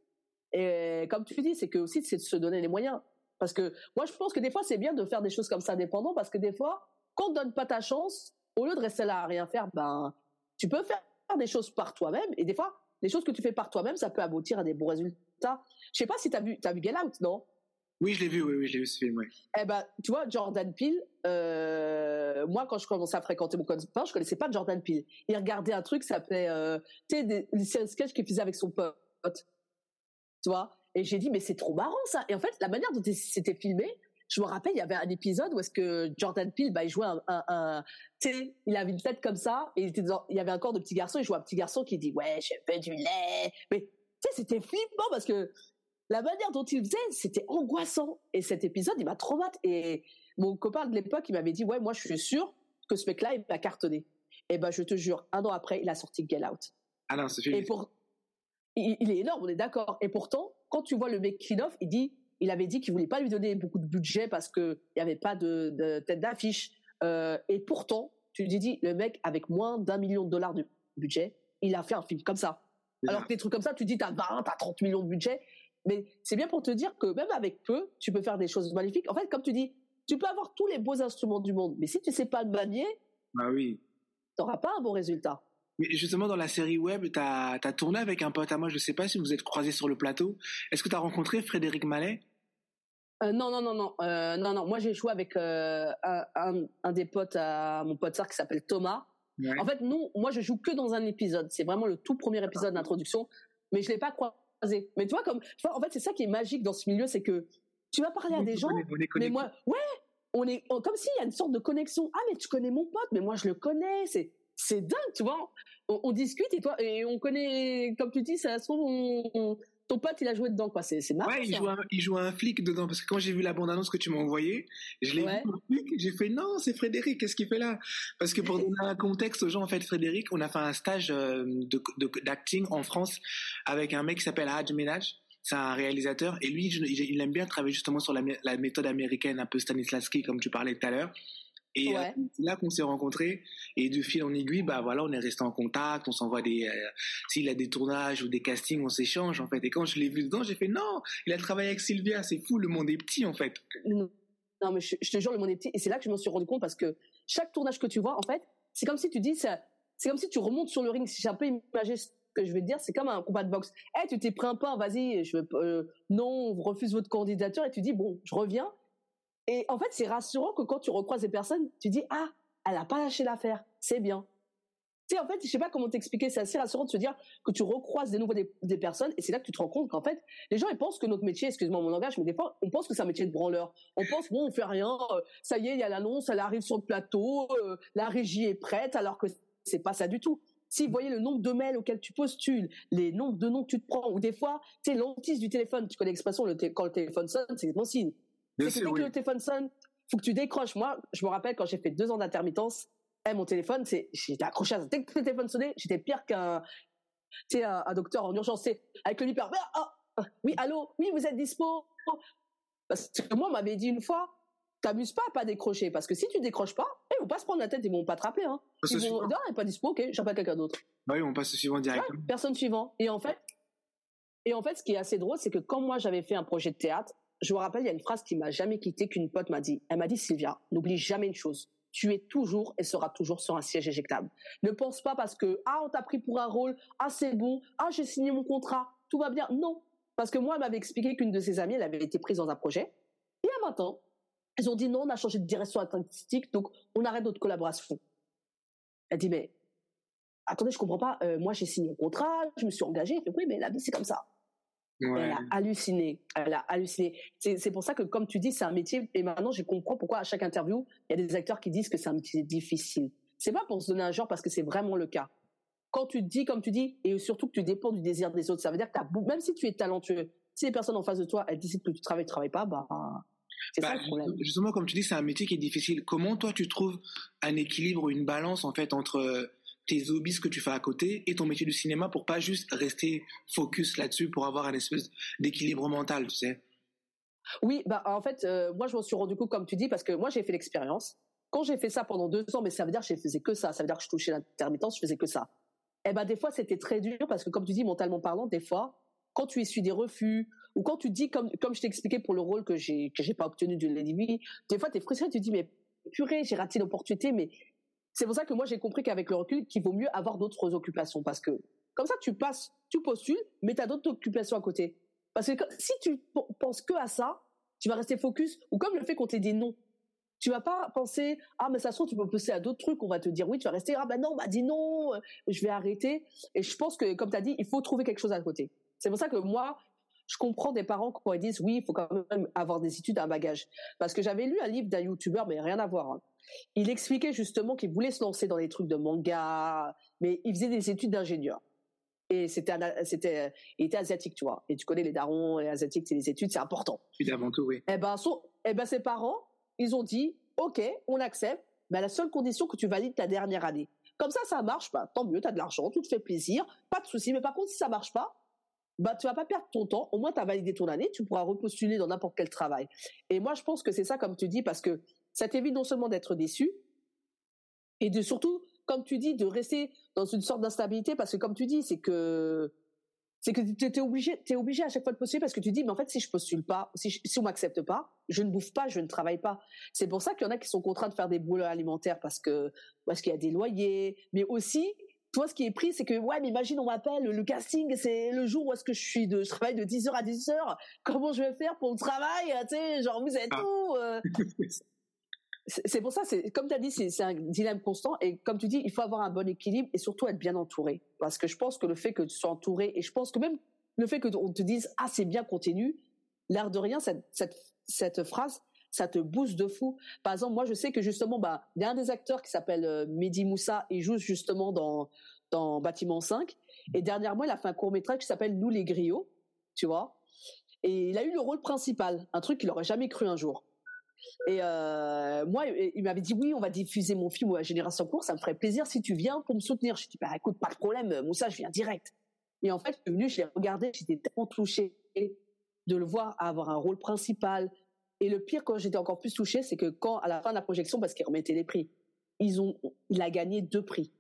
Et comme tu dis, c'est que aussi, c'est de se donner les moyens. Parce que moi, je pense que des fois, c'est bien de faire des choses comme ça indépendant, parce que des fois, quand on donne pas ta chance, au lieu de rester là à rien faire, ben, tu peux faire des choses par toi-même. Et des fois, les choses que tu fais par toi-même, ça peut aboutir à des bons résultats. Je sais pas si tu as vu, as vu Get Out, non? Oui, je l'ai vu, oui, oui, je vu ce film, oui. Eh ben, tu vois, Jordan Peele, euh, moi, quand je commençais à fréquenter mon copain, je connaissais pas Jordan Peele. Il regardait un truc, ça s'appelait, euh, tu sais, c'est un sketch qu'il faisait avec son pote. Tu vois? Et j'ai dit, mais c'est trop marrant, ça. Et en fait, la manière dont c'était filmé, je me rappelle, il y avait un épisode où est-ce que Jordan Peele, bah, il jouait un, tu sais, il avait une tête comme ça, et il, était il y avait un corps de petit garçon, il jouait un petit garçon qui dit, ouais, j'ai fait du lait. Mais, tu sais, c'était flippant parce que la manière dont il faisait, c'était angoissant. Et cet épisode, il m'a hâte. Et mon copain de l'époque, il m'avait dit, ouais, moi, je suis sûr que ce mec-là, il va cartonner. Et ben, je te jure, un an après, il a sorti Get Out. Ah non, c'est Et pour, il, est énorme, on est d'accord. Et pourtant, quand tu vois le mec off, il dit, il avait dit qu'il voulait pas lui donner beaucoup de budget parce que il y avait pas de, tête d'affiche. Euh, et pourtant, tu lui dis, le mec, avec moins d'un million de dollars de budget, il a fait un film comme ça. Alors que des trucs comme ça, tu dis, t'as 20, t'as 30 millions de budget. Mais c'est bien pour te dire que même avec peu, tu peux faire des choses magnifiques. En fait, comme tu dis, tu peux avoir tous les beaux instruments du monde, mais si tu sais pas le manier, bah oui. t'auras pas un bon résultat. Mais justement, dans la série web, tu as, tourné avec un pote à moi, je sais pas si vous êtes croisés sur le plateau. Est-ce que tu as rencontré Frédéric Mallet? Euh, non, non, non, non, euh, non, non. Moi, j'ai joué avec euh, un, un, des potes à mon pote sœur qui s'appelle Thomas. En fait, nous, moi, je joue que dans un épisode. C'est vraiment le tout premier épisode d'introduction, mais je l'ai pas croisé mais tu vois, comme, en fait, c'est ça qui est magique dans ce milieu, c'est que tu vas parler à des gens, mais moi, ouais, on est comme s'il y a une sorte de connexion. Ah, mais tu connais mon pote, mais moi je le connais. C'est c'est dingue, tu vois. On, discute et toi et on connaît, comme tu dis, ça se trouve, on, ton pote, il a joué dedans, quoi. C'est, c'est marrant. Ouais, il joue, un, il joue un flic dedans, parce que quand j'ai vu la bande-annonce que tu m'as envoyée, je l'ai vu, j'ai fait, non, c'est Frédéric, qu'est-ce qu'il fait là? Parce que pour <laughs> donner un contexte aux gens, en fait, Frédéric, on a fait un stage euh, de, d'acting en France avec un mec qui s'appelle Hadj Ménage. C'est un réalisateur, et lui, il aime bien travailler justement sur la, la méthode américaine, un peu Stanislavski, comme tu parlais tout à l'heure. Et euh, c'est là qu'on s'est rencontrés. Et de fil en aiguille, bah voilà, on est resté en contact, on s'envoie des, euh, s'il a des tournages ou des castings, on s'échange en fait. Et quand je l'ai vu dedans, j'ai fait non, il a travaillé avec Sylvia, c'est fou, le monde est petit en fait. Non, mais je, te jure, le monde est petit. Et c'est là que je m'en suis rendu compte parce que chaque tournage que tu vois, en fait, c'est comme si tu dis, c'est comme si tu remontes sur le ring. Si j'ai un peu imagé ce que je te dire, c'est comme un combat de boxe. Eh, tu t'es pris un pas, vas-y, je veux, euh, non, on refuse votre candidature et tu dis bon, je reviens et en fait, c'est rassurant que quand tu recroises des personnes, tu dis ah, elle a pas lâché l'affaire, c'est bien. Tu sais, en fait, je sais pas comment t'expliquer, c'est assez rassurant de se dire que tu recroises des nouveaux des, personnes et c'est là que tu te rends compte qu'en fait, les gens ils pensent que notre métier, excuse-moi mon langage, mais des fois, on pense que c'est un métier de branleur. On pense bon, on fait rien, euh, ça y est, il y a l'annonce, elle arrive sur le plateau, euh, la régie est prête, alors que c'est pas ça du tout. Si vous voyez le nombre de mails auxquels tu postules, les nombres de noms que tu te prends, ou des fois, tu sais, l'antise du téléphone, tu connais l'expression, le quand le téléphone sonne, c'est bon signe. C'est que dès que le téléphone sonne, faut que tu décroches. Moi, je me rappelle quand j'ai fait deux ans d'intermittence, eh, mon téléphone, c'est, j'étais accroché à Dès que le téléphone sonnait, j'étais pire qu'un, tu sais, un, docteur en urgence, avec le hyper, ah, ah, oui, allô, oui, vous êtes dispo. Parce que moi, on m'avait dit une fois, t'amuses pas à pas décrocher, parce que si tu décroches pas, eh, ils vont pas se prendre la tête, ils vont pas te rappeler, hein. Ils vont dire, ah, pas dispo, ok, j'appelle quelqu'un d'autre. Bah oui, on passe au suivant directement. personne suivant. Et en fait, et en fait, ce qui est assez drôle, c'est que quand moi j'avais fait un projet de théâtre, je me rappelle, il y a une phrase qui m'a jamais quitté qu'une pote m'a dit. Elle m'a dit, Sylvia, n'oublie jamais une chose. Tu es toujours et seras toujours sur un siège éjectable. Ne pense pas parce que, ah, on t'a pris pour un rôle, ah, c'est bon, ah, j'ai signé mon contrat, tout va bien. Non. Parce que moi, elle m'avait expliqué qu'une de ses amies, elle avait été prise dans un projet. Et à 20 ans, elles ont dit non, on a changé de direction artistique, donc on arrête notre collaboration. Elle dit, mais, attendez, je comprends pas, euh, moi j'ai signé un contrat, je me suis engagée. Elle fait, oui, mais la vie c'est comme ça. Elle a halluciné. Elle a halluciné. C'est pour ça que, comme tu dis, c'est un métier. Et maintenant, je comprends pourquoi à chaque interview, il y a des acteurs qui disent que c'est un métier difficile. C'est pas pour se donner un genre, parce que c'est vraiment le cas. Quand tu dis, comme tu dis, et surtout que tu dépends du désir des autres, ça veut dire que même si tu es talentueux, si les personnes en face de toi, elles décident que tu travailles, tu travailles pas, bah, c'est ça le bah, problème. Justement, comme tu dis, c'est un métier qui est difficile. Comment toi, tu trouves un équilibre, une balance, en fait, entre tes hobbies que tu fais à côté et ton métier du cinéma pour pas juste rester focus là-dessus pour avoir un espèce d'équilibre mental, tu sais. Oui, bah en fait, euh, moi je m'en suis rendu compte comme tu dis parce que moi j'ai fait l'expérience. Quand j'ai fait ça pendant deux ans, mais ça veut dire que je faisais que ça, ça veut dire que je touchais l'intermittence, je faisais que ça. Eh ben des fois c'était très dur parce que comme tu dis mentalement parlant, des fois quand tu essuies des refus ou quand tu dis comme comme je t'ai expliqué pour le rôle que j'ai que j'ai pas obtenu de l'ennemi, des fois tu es frustré, tu te dis mais purée, j'ai raté l'opportunité mais c'est pour ça que moi j'ai compris qu'avec le recul qu'il vaut mieux avoir d'autres occupations parce que comme ça tu passes, tu postules mais tu as d'autres occupations à côté. Parce que si tu penses que à ça, tu vas rester focus ou comme le fait qu'on t'ait dit non. Tu vas pas penser ah mais ça se trouve tu peux pousser à d'autres trucs, on va te dire oui, tu vas rester ah ben non, on m'a dit non, je vais arrêter et je pense que comme tu as dit, il faut trouver quelque chose à côté. C'est pour ça que moi, je comprends des parents qui disent oui, il faut quand même avoir des études, un bagage. Parce que j'avais lu un livre d'un youtubeur, mais rien à voir. Hein. Il expliquait justement qu'il voulait se lancer dans les trucs de manga, mais il faisait des études d'ingénieur. Et c'était, c'était, il était asiatique, tu vois. Et tu connais les darons, les asiatiques, c'est les études, c'est important. Évidemment, tout, oui. Eh ben, eh ben, ses parents, ils ont dit, OK, on accepte, mais à la seule condition que tu valides ta dernière année. Comme ça, ça marche pas. Tant mieux, tu as de l'argent, tout te fait plaisir, pas de souci. Mais par contre, si ça marche pas, bah tu vas pas perdre ton temps. Au moins, tu as validé ton année, tu pourras repostuler dans n'importe quel travail. Et moi, je pense que c'est ça, comme tu dis, parce que ça t'évite non seulement d'être déçu, et de surtout, comme tu dis, de rester dans une sorte d'instabilité, parce que comme tu dis, c'est que c'est que tu es obligé, es obligé à chaque fois de postuler parce que tu dis, mais en fait, si je postule pas, si, si on m'accepte pas, je ne bouffe pas, je ne travaille pas. C'est pour ça qu'il y en a qui sont contraints de faire des boulots alimentaires parce que parce qu'il y a des loyers, mais aussi toi, ce qui est pris, c'est que, ouais, mais imagine, on m'appelle, le casting, c'est le jour où est-ce que je suis de, je travaille de 10h à 10h. Comment je vais faire pour le travail? Tu sais, genre, vous êtes ah. où? Euh? <laughs> c'est pour ça, comme tu as dit, c'est un dilemme constant. Et comme tu dis, il faut avoir un bon équilibre et surtout être bien entouré. Parce que je pense que le fait que tu sois entouré, et je pense que même le fait qu'on te dise, ah, c'est bien, continue, l'air de rien, cette, cette, phrase, ça te booste de fou. Par exemple, moi, je sais que justement, bah, il y a un des acteurs qui s'appelle euh, Mehdi Moussa, il joue justement dans, dans Bâtiment 5. Et dernièrement, il a fait un court métrage qui s'appelle Nous les griots, tu vois. Et il a eu le rôle principal, un truc qu'il aurait jamais cru un jour. Et euh, moi, il m'avait dit oui, on va diffuser mon film à Génération Court, ça me ferait plaisir si tu viens pour me soutenir. Je dis bah écoute, pas de problème, Moussa, je viens direct. Et en fait, je suis venu, je l'ai regardé, j'étais tellement touchée de le voir avoir un rôle principal, et le pire, quand j'étais encore plus touchée, c'est que quand, à la fin de la projection, parce qu'ils remettaient les prix, ils ont, il a gagné deux prix.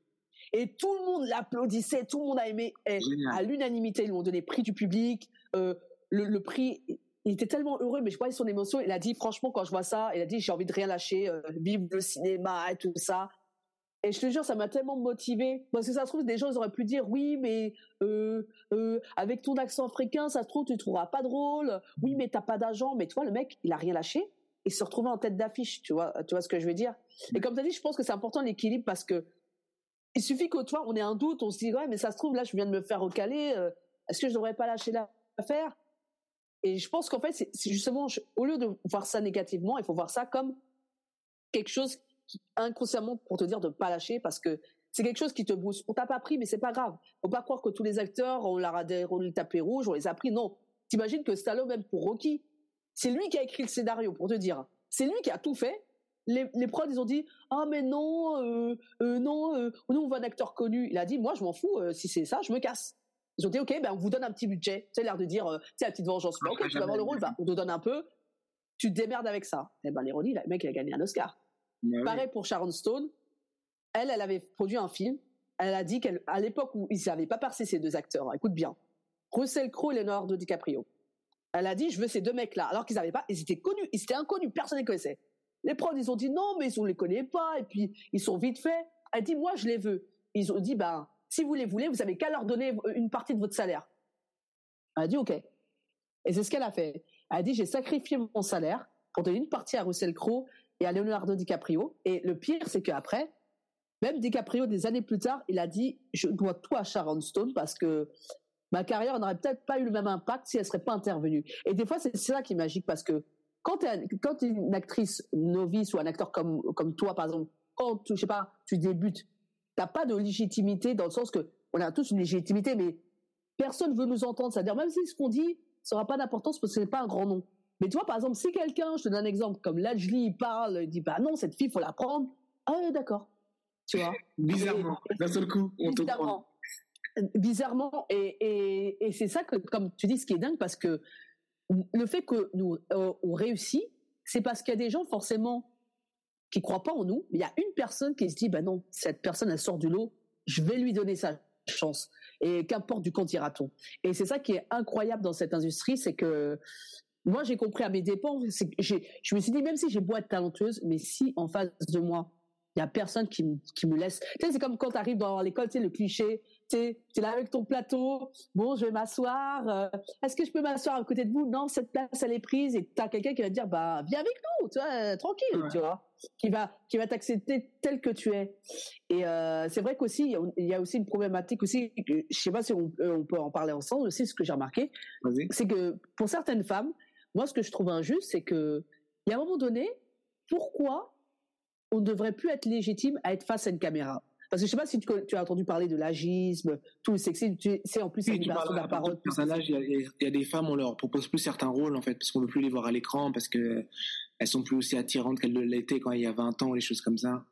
Et tout le monde l'applaudissait, tout le monde a aimé. Et à l'unanimité, ils lui ont donné prix du public. Euh, le, prix, il était tellement heureux, mais je voyais son émotion. Il a dit, franchement, quand je vois ça, il a dit, j'ai envie de rien lâcher, euh, vivre le cinéma et tout ça. Et je te jure, ça m'a tellement motivé parce que ça se trouve des gens ils auraient pu dire oui, mais euh, euh, avec ton accent africain, ça se trouve tu trouveras pas drôle. Oui, mais t'as pas d'argent. Mais tu vois, le mec, il a rien lâché et se retrouvait en tête d'affiche. Tu vois, tu vois ce que je veux dire Et comme tu as dit, je pense que c'est important l'équilibre parce que il suffit que toi, on ait un doute, on se dit ouais, mais ça se trouve là, je viens de me faire recaler. Euh, est-ce que je devrais pas lâcher l'affaire? Et je pense qu'en fait, c'est justement au lieu de voir ça négativement, il faut voir ça comme quelque chose inconsciemment pour te dire de pas lâcher parce que c'est quelque chose qui te booste. On t'a pas pris, mais c'est pas grave. Faut pas croire que tous les acteurs, on leur a déroulé le tapis rouge, on les a pris. Non. T'imagines que Stallone, même pour Rocky, c'est lui qui a écrit le scénario, pour te dire. C'est lui qui a tout fait. Les, les prods, ils ont dit, ah, mais non, euh, euh, non, euh, nous, on veut un acteur connu. Il a dit, moi, je m'en fous, si c'est ça, je me casse. Ils ont dit, ok, ben, on vous donne un petit budget. Tu sais, l'air de dire, c'est la petite vengeance. ok, tu vas avoir le rôle, bah, on te donne un peu. Tu te démerdes avec ça. Et eh ben, l'ironie, le mec, il a gagné un Oscar. Pareil pour Sharon Stone. Elle, elle avait produit un film. Elle a dit qu'à l'époque où ils n'avaient pas passé ces deux acteurs, hein, écoute bien, Russell Crowe et Leonardo DiCaprio. Elle a dit, je veux ces deux mecs-là, alors qu'ils n'avaient pas, ils étaient connus, ils étaient inconnus, personne ne les connaissait. Les prods, ils ont dit non, mais ils ne les connaît pas, et puis ils sont vite faits. Elle dit, moi, je les veux. Ils ont dit, ben, si vous les voulez, vous avez qu'à leur donner une partie de votre salaire. Elle a dit, ok. Et c'est ce qu'elle a fait. Elle a dit, j'ai sacrifié mon salaire pour donner une partie à Russell Crowe et à Leonardo DiCaprio. Et le pire, c'est qu'après, même DiCaprio, des années plus tard, il a dit Je dois tout à Sharon Stone parce que ma carrière n'aurait peut-être pas eu le même impact si elle serait pas intervenue. Et des fois, c'est ça qui est magique parce que quand tu une actrice novice ou un acteur comme, toi, par exemple, quand je sais pas, tu débutes, t'as pas de légitimité dans le sens que on a tous une légitimité, mais personne veut nous entendre. C'est-à-dire, même si ce qu'on dit, ça n'aura pas d'importance parce que ce n'est pas un grand nom. Mais tu vois, par exemple, si quelqu'un, je te donne un exemple, comme Lajli, il parle, il dit, bah non, cette fille, faut la prendre. Ah ouais, d'accord. Tu vois. <laughs> Bizarrement, d'un seul coup, on te prend. Bizarrement, et, et, et c'est ça que, comme tu dis, ce qui est dingue, parce que le fait que nous euh, on réussit, c'est parce qu'il y a des gens forcément qui croient pas en nous, mais il y a une personne qui se dit, ben non, cette personne elle sort du lot, je vais lui donner sa chance. Et qu'importe du compte ira-t-on. Et c'est ça qui est incroyable dans cette industrie, c'est que moi j'ai compris à mes dépens, je me suis dit même si j'ai beau être talentueuse, mais si en face de moi il y a personne qui, qui me laisse. Tu sais, c'est comme quand tu arrives dans l'école, tu sais, le cliché, tu es là avec ton plateau, bon, je vais m'asseoir, euh, est-ce que je peux m'asseoir à côté de vous? Non, cette place, elle est prise, et tu as quelqu'un qui va te dire, bah, viens avec nous, tu vois, tranquille, tu vois, qui va, qui va t'accepter tel que tu es. Et euh, c'est vrai qu'aussi, il y a aussi une problématique aussi, je sais pas si on, on peut en parler ensemble aussi, ce que j'ai remarqué, c'est que pour certaines femmes, moi, ce que je trouve injuste, c'est que, il y a un moment donné, pourquoi on ne devrait plus être légitime à être face à une caméra? Parce que je sais pas si tu, as entendu parler de l'agisme, tout le sexisme, c'est en plus une libération de la parole. Personnage, il y, a, des femmes, on leur propose plus certains rôles en fait, parce qu'on veut plus les voir à l'écran, parce que elles sont plus aussi attirantes qu'elles l'étaient quand il y a 20 ans, les choses comme ça.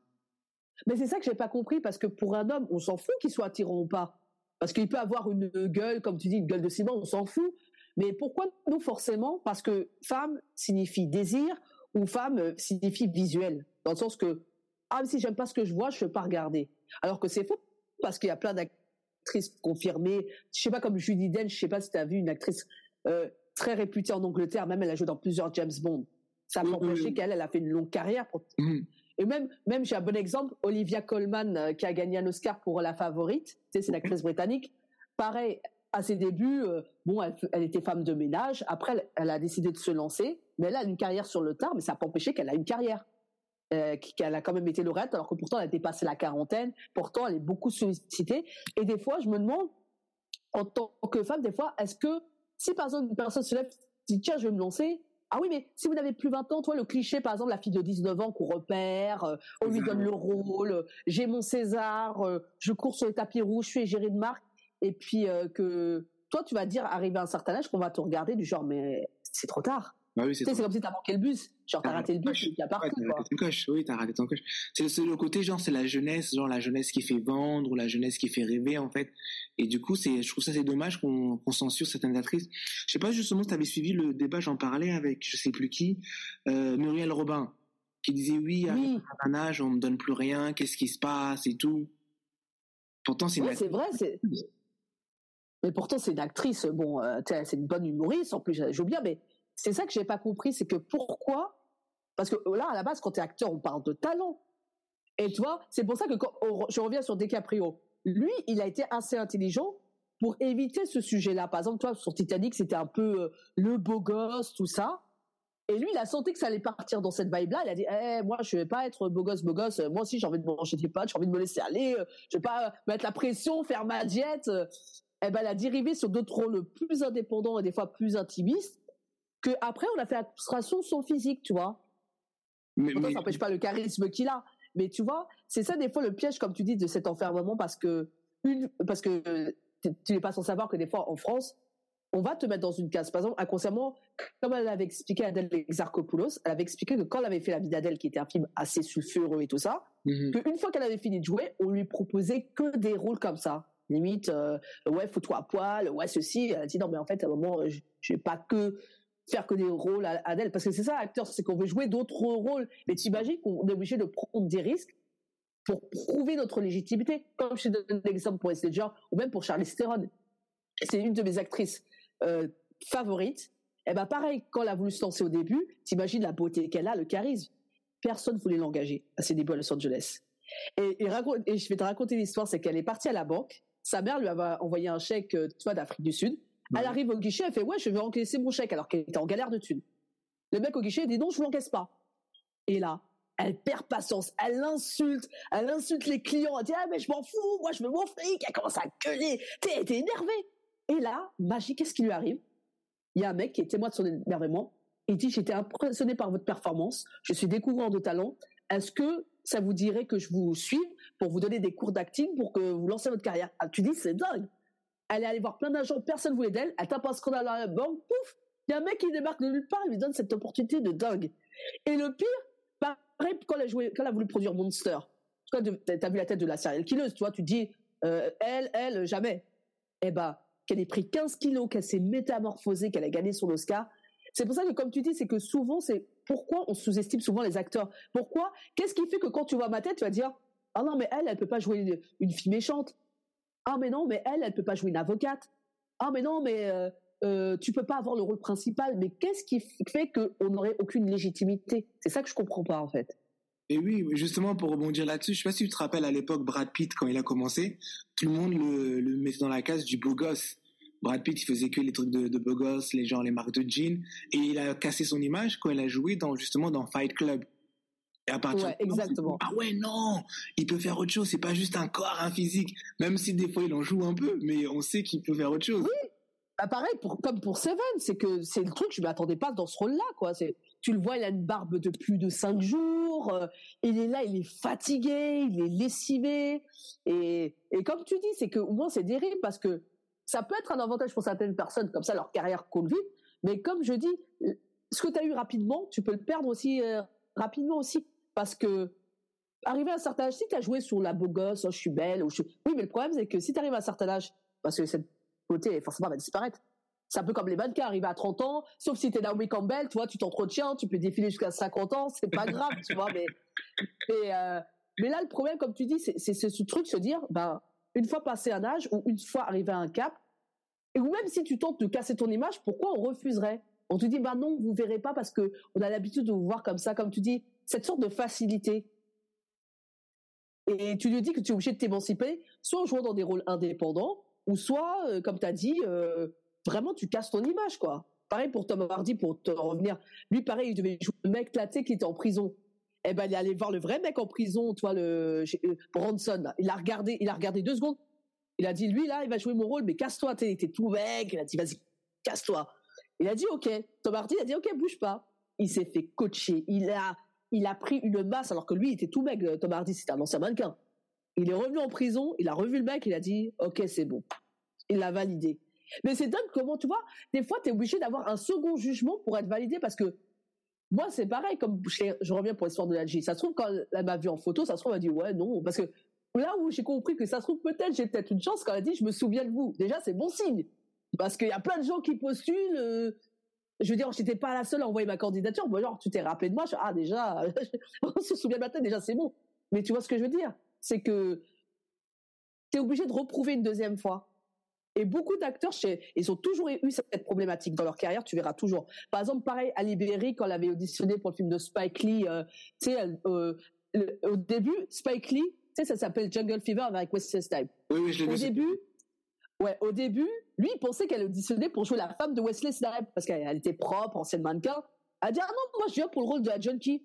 Mais c'est ça que j'ai pas compris, parce que pour un homme, on s'en fout qu'il soit attirant ou pas. Parce qu'il peut avoir une gueule, comme tu dis, une gueule de ciment, on s'en fout. Mais pourquoi nous forcément? Parce que femme signifie désir ou femme signifie visuel dans le sens que ah si j'aime pas ce que je vois, je peux pas regarder. Alors que c'est faux parce qu'il y a plein d'actrices confirmées. Je sais pas comme Judy Dench, je sais pas si tu as vu une actrice euh, très réputée en Angleterre, même elle a joué dans plusieurs James Bond. Ça m'a empêché qu'elle elle a fait une longue carrière. Mm-hmm. Et même même j'ai un bon exemple, Olivia Colman euh, qui a gagné un Oscar pour La Favorite, c'est une actrice britannique. Pareil, à ses débuts, euh, bon, elle, elle, était femme de ménage. Après, elle, elle, a décidé de se lancer, mais elle a une carrière sur le tard, mais ça n'a pas empêché qu'elle a une carrière. Euh, qu'elle a quand même été lauréate, alors que pourtant elle a dépassé la quarantaine. Pourtant, elle est beaucoup sollicitée. Et des fois, je me demande, en tant que femme, des fois, est-ce que si par exemple une personne se lève, dit tiens, je vais me lancer. Ah oui, mais si vous n'avez plus 20 ans, toi, le cliché, par exemple, la fille de 19 ans qu'on repère, euh, on lui donne le rôle, euh, j'ai mon César, je cours sur les tapis rouges, je suis égérie de marque, et puis que toi, tu vas dire, arrivé à un certain âge, qu'on va te regarder du genre, mais c'est trop tard. Bah oui, c'est comme si t'as manqué le bus. Genre, t'as raté le bus, il y a partout. Ouais, t'as raté ton coche. Oui, t'as raté ton coche. C'est le, côté, genre, c'est la jeunesse, genre, la jeunesse qui fait vendre ou la jeunesse qui fait rêver, en fait. Et du coup, c'est, je trouve ça, c'est dommage qu'on, qu'on censure certaines actrices. Je sais pas justement si t'avais suivi le débat, j'en parlais avec, je sais plus qui, euh, Muriel Robin, qui disait, oui, à un âge, on me donne plus rien, qu'est-ce qui se passe et tout. Pourtant, c'est ouais, c'est vrai, c'est, mais pourtant, c'est une actrice, bon, euh, c'est une bonne humoriste, en plus, joue bien, mais c'est ça que j'ai pas compris, c'est que pourquoi Parce que là, à la base, quand tu es acteur, on parle de talent. Et tu vois, c'est pour ça que quand je reviens sur DiCaprio, lui, il a été assez intelligent pour éviter ce sujet-là. Par exemple, toi, sur Titanic, c'était un peu euh, le beau gosse, tout ça. Et lui, il a senti que ça allait partir dans cette vibe-là. Il a dit, eh, moi, je vais pas être beau gosse, beau gosse. Moi aussi, j'ai envie de manger des pâtes, j'ai envie de me laisser aller. Euh, je vais pas mettre la pression, faire ma diète. Eh ben, elle a dérivé sur d'autres rôles plus indépendants et des fois plus intimistes que après on a fait abstraction de son physique, tu vois. Mais, ça n'empêche pas le charisme qu'il a. Mais tu vois, c'est ça des fois le piège, comme tu dis, de cet enfermement parce que une, parce que tu n'es pas sans savoir que des fois en France, on va te mettre dans une case. Par exemple, inconsciemment, comme elle avait expliqué Adèle Exarchopoulos, elle avait expliqué que quand elle avait fait La vie d'Adèle, qui était un film assez sulfureux et tout ça, mmh qu'une fois qu'elle avait fini de jouer, on lui proposait que des rôles comme ça. Limite, euh, ouais, fous-toi à poil, ouais, ceci. Elle dit non, mais en fait, à un moment, vais pas que faire que des rôles à, Adèle, parce que c'est ça, acteur, c'est qu'on veut jouer d'autres rôles. Mais t'imagines qu'on est obligé de prendre des risques pour prouver notre légitimité. Comme je te donne l'exemple pour Esther ou même pour Charlie Theron. C'est une de mes actrices euh, favorites. Et eh ben pareil, quand elle a voulu se lancer au début, t'imagines la beauté qu'elle a, le charisme. Personne voulait l'engager à ses débuts à Los Angeles. Et, et je vais te raconter l'histoire, c'est qu'elle est partie à la banque. Sa mère lui avait envoyé un chèque, euh, tu vois, d'Afrique du Sud. Elle arrive au guichet, elle fait ouais, je veux encaisser mon chèque alors qu'elle était en galère de thunes. Le mec au guichet dit non, je l'encaisse pas. Et là, elle perd patience, elle insulte, elle insulte les clients, elle dit ah mais je m'en fous, moi je veux mon fric, elle commence à gueuler, t'es t'es énervé. Et là, magie, qu'est-ce qui lui arrive? Il y a un mec qui est témoin de son énervement. Il dit j'étais impressionné par votre performance, je suis découvrant de talent. Est-ce que ça vous dirait que je vous suive pour vous donner des cours d'acting pour que vous lancez votre carrière? Ah, Tu dis c'est dingue elle est allée voir plein d'agents, personne voulait d'elle, elle tape un scandale à la banque, pouf, il y a un mec qui débarque de nulle part, il lui donne cette opportunité de dingue. Et le pire, pareil, quand elle a, joué, a voulu produire Monster, quand tu as vu la tête de la serial killeuse, tu vois, tu dis, euh, elle, elle, jamais. Eh ben, qu'elle ait pris 15 kilos, qu'elle s'est métamorphosée, qu'elle a gagné son Oscar, C'est pour ça que, comme tu dis, c'est que souvent, c'est pourquoi on sous-estime souvent les acteurs. Pourquoi? Qu'est-ce qui fait que quand tu vois ma tête, tu vas dire ah non mais elle, elle peut pas jouer une, fille méchante. Ah mais non, mais elle, elle peut pas jouer une avocate. Ah mais non, mais euh, euh, tu peux pas avoir le rôle principal. Mais qu'est-ce qui fait qu'on n'aurait aucune légitimité? C'est ça que je comprends pas en fait. Et oui, justement, pour rebondir là-dessus, je sais pas si tu te rappelles à l'époque Brad Pitt, quand il a commencé, tout le monde le, mettait dans la case du beau gosse. Brad Pitt, il faisait que les trucs de, de beau gosse, les gens, les marques de jeans, et il a cassé son image quand il a joué dans, justement, dans Fight Club. Et à partir ouais, exactement. ah ouais, non, il peut faire autre chose, c'est pas juste un corps, un physique, même si des fois il en joue un peu, mais on sait qu'il peut faire autre chose. Oui, bah pareil, pour, comme pour Seven, c'est que c'est le truc, je m'attendais pas dans ce rôle-là, quoi. C'est, tu le vois, il a une barbe de plus de cinq jours, euh, il est là, il est fatigué, il est lessivé, et, et comme tu dis, c'est que au moins c'est dérive parce que ça peut être un avantage pour certaines personnes, comme ça leur carrière coule vite, mais comme je dis, ce que tu as eu rapidement, tu peux le perdre aussi euh, rapidement aussi, parce que arrivé à un certain âge, si tu as joué sur la beau gosse, oh, je suis belle, oui, mais le problème c'est que si tu arrives à un certain âge, parce que cette beauté forcément va disparaître. C'est un peu comme les mannequins arrivés à 30 ans, sauf si t'es Naomi Campbell, tu vois, tu t'entretiens, tu peux défiler jusqu'à 50 ans, c'est pas grave, tu vois, mais, mais, euh, là, le problème, comme tu dis, c'est ce truc, se dire, ben, une fois passé un âge, ou une fois arrivé à un cap, ou même si tu tentes de casser ton image, pourquoi on refuserait? On te dit, bah non, vous verrez pas parce que on a l'habitude de vous voir comme ça, comme tu dis, cette sorte de facilité. Et tu lui dis que tu es obligé de t'émanciper, soit en jouant dans des rôles indépendants, ou soit, euh, comme tu as dit, euh, vraiment tu casses ton image, quoi. Pareil pour Tom Hardy, pour te revenir. Lui, pareil, il devait jouer le mec là, qui était en prison. Eh ben, il est allé voir le vrai mec en prison, toi, le euh, Bronson. Il a regardé, il a regardé deux secondes. Il a dit, lui là, il va jouer mon rôle, mais casse-toi. T'es, tout mec. Il a dit, vas-y, casse-toi. Il a dit, ok. Tom Hardy a dit, ok, bouge pas. Il s'est fait coacher. Il a, il a pris une masse alors que lui, il était tout mec. Tom Hardy, c'était un ancien mannequin. Il est revenu en prison, il a revu le mec, il a dit OK, c'est bon. Il l'a validé. Mais c'est dingue comment, tu vois, des fois, tu es obligé d'avoir un second jugement pour être validé parce que moi, c'est pareil, comme je, reviens pour l'histoire de l'Algérie. Ça se trouve, quand elle m'a vu en photo, ça se trouve, elle m'a dit ouais, non. Parce que là où j'ai compris que ça se trouve, peut-être, j'ai peut-être une chance quand elle a dit je me souviens de vous. Déjà, c'est bon signe. Parce qu'il y a plein de gens qui postulent. Euh, je veux dire, j'étais pas la seule à envoyer ma candidature. Bon, genre, tu t'es rappelé de moi. ah, déjà, <laughs> on se souvient de ma tête, déjà, c'est bon. Mais tu vois ce que je veux dire? C'est que tu es obligé de reprouver une deuxième fois. Et beaucoup d'acteurs, ils ont toujours eu cette problématique dans leur carrière, tu verras toujours. Par exemple, pareil, Ali Berry, quand elle avait auditionné pour le film de Spike Lee, euh, tu sais, euh, au début, Spike Lee, tu sais, ça s'appelle Jungle Fever avec Wesley Snipes. Oui, oui, je l'ai Au début, ouais, au début, lui, il pensait qu'elle auditionnait pour jouer la femme de Wesley Snipes, parce qu'elle était propre, ancienne mannequin. Elle a dit, ah non, moi, je viens pour le rôle de la junkie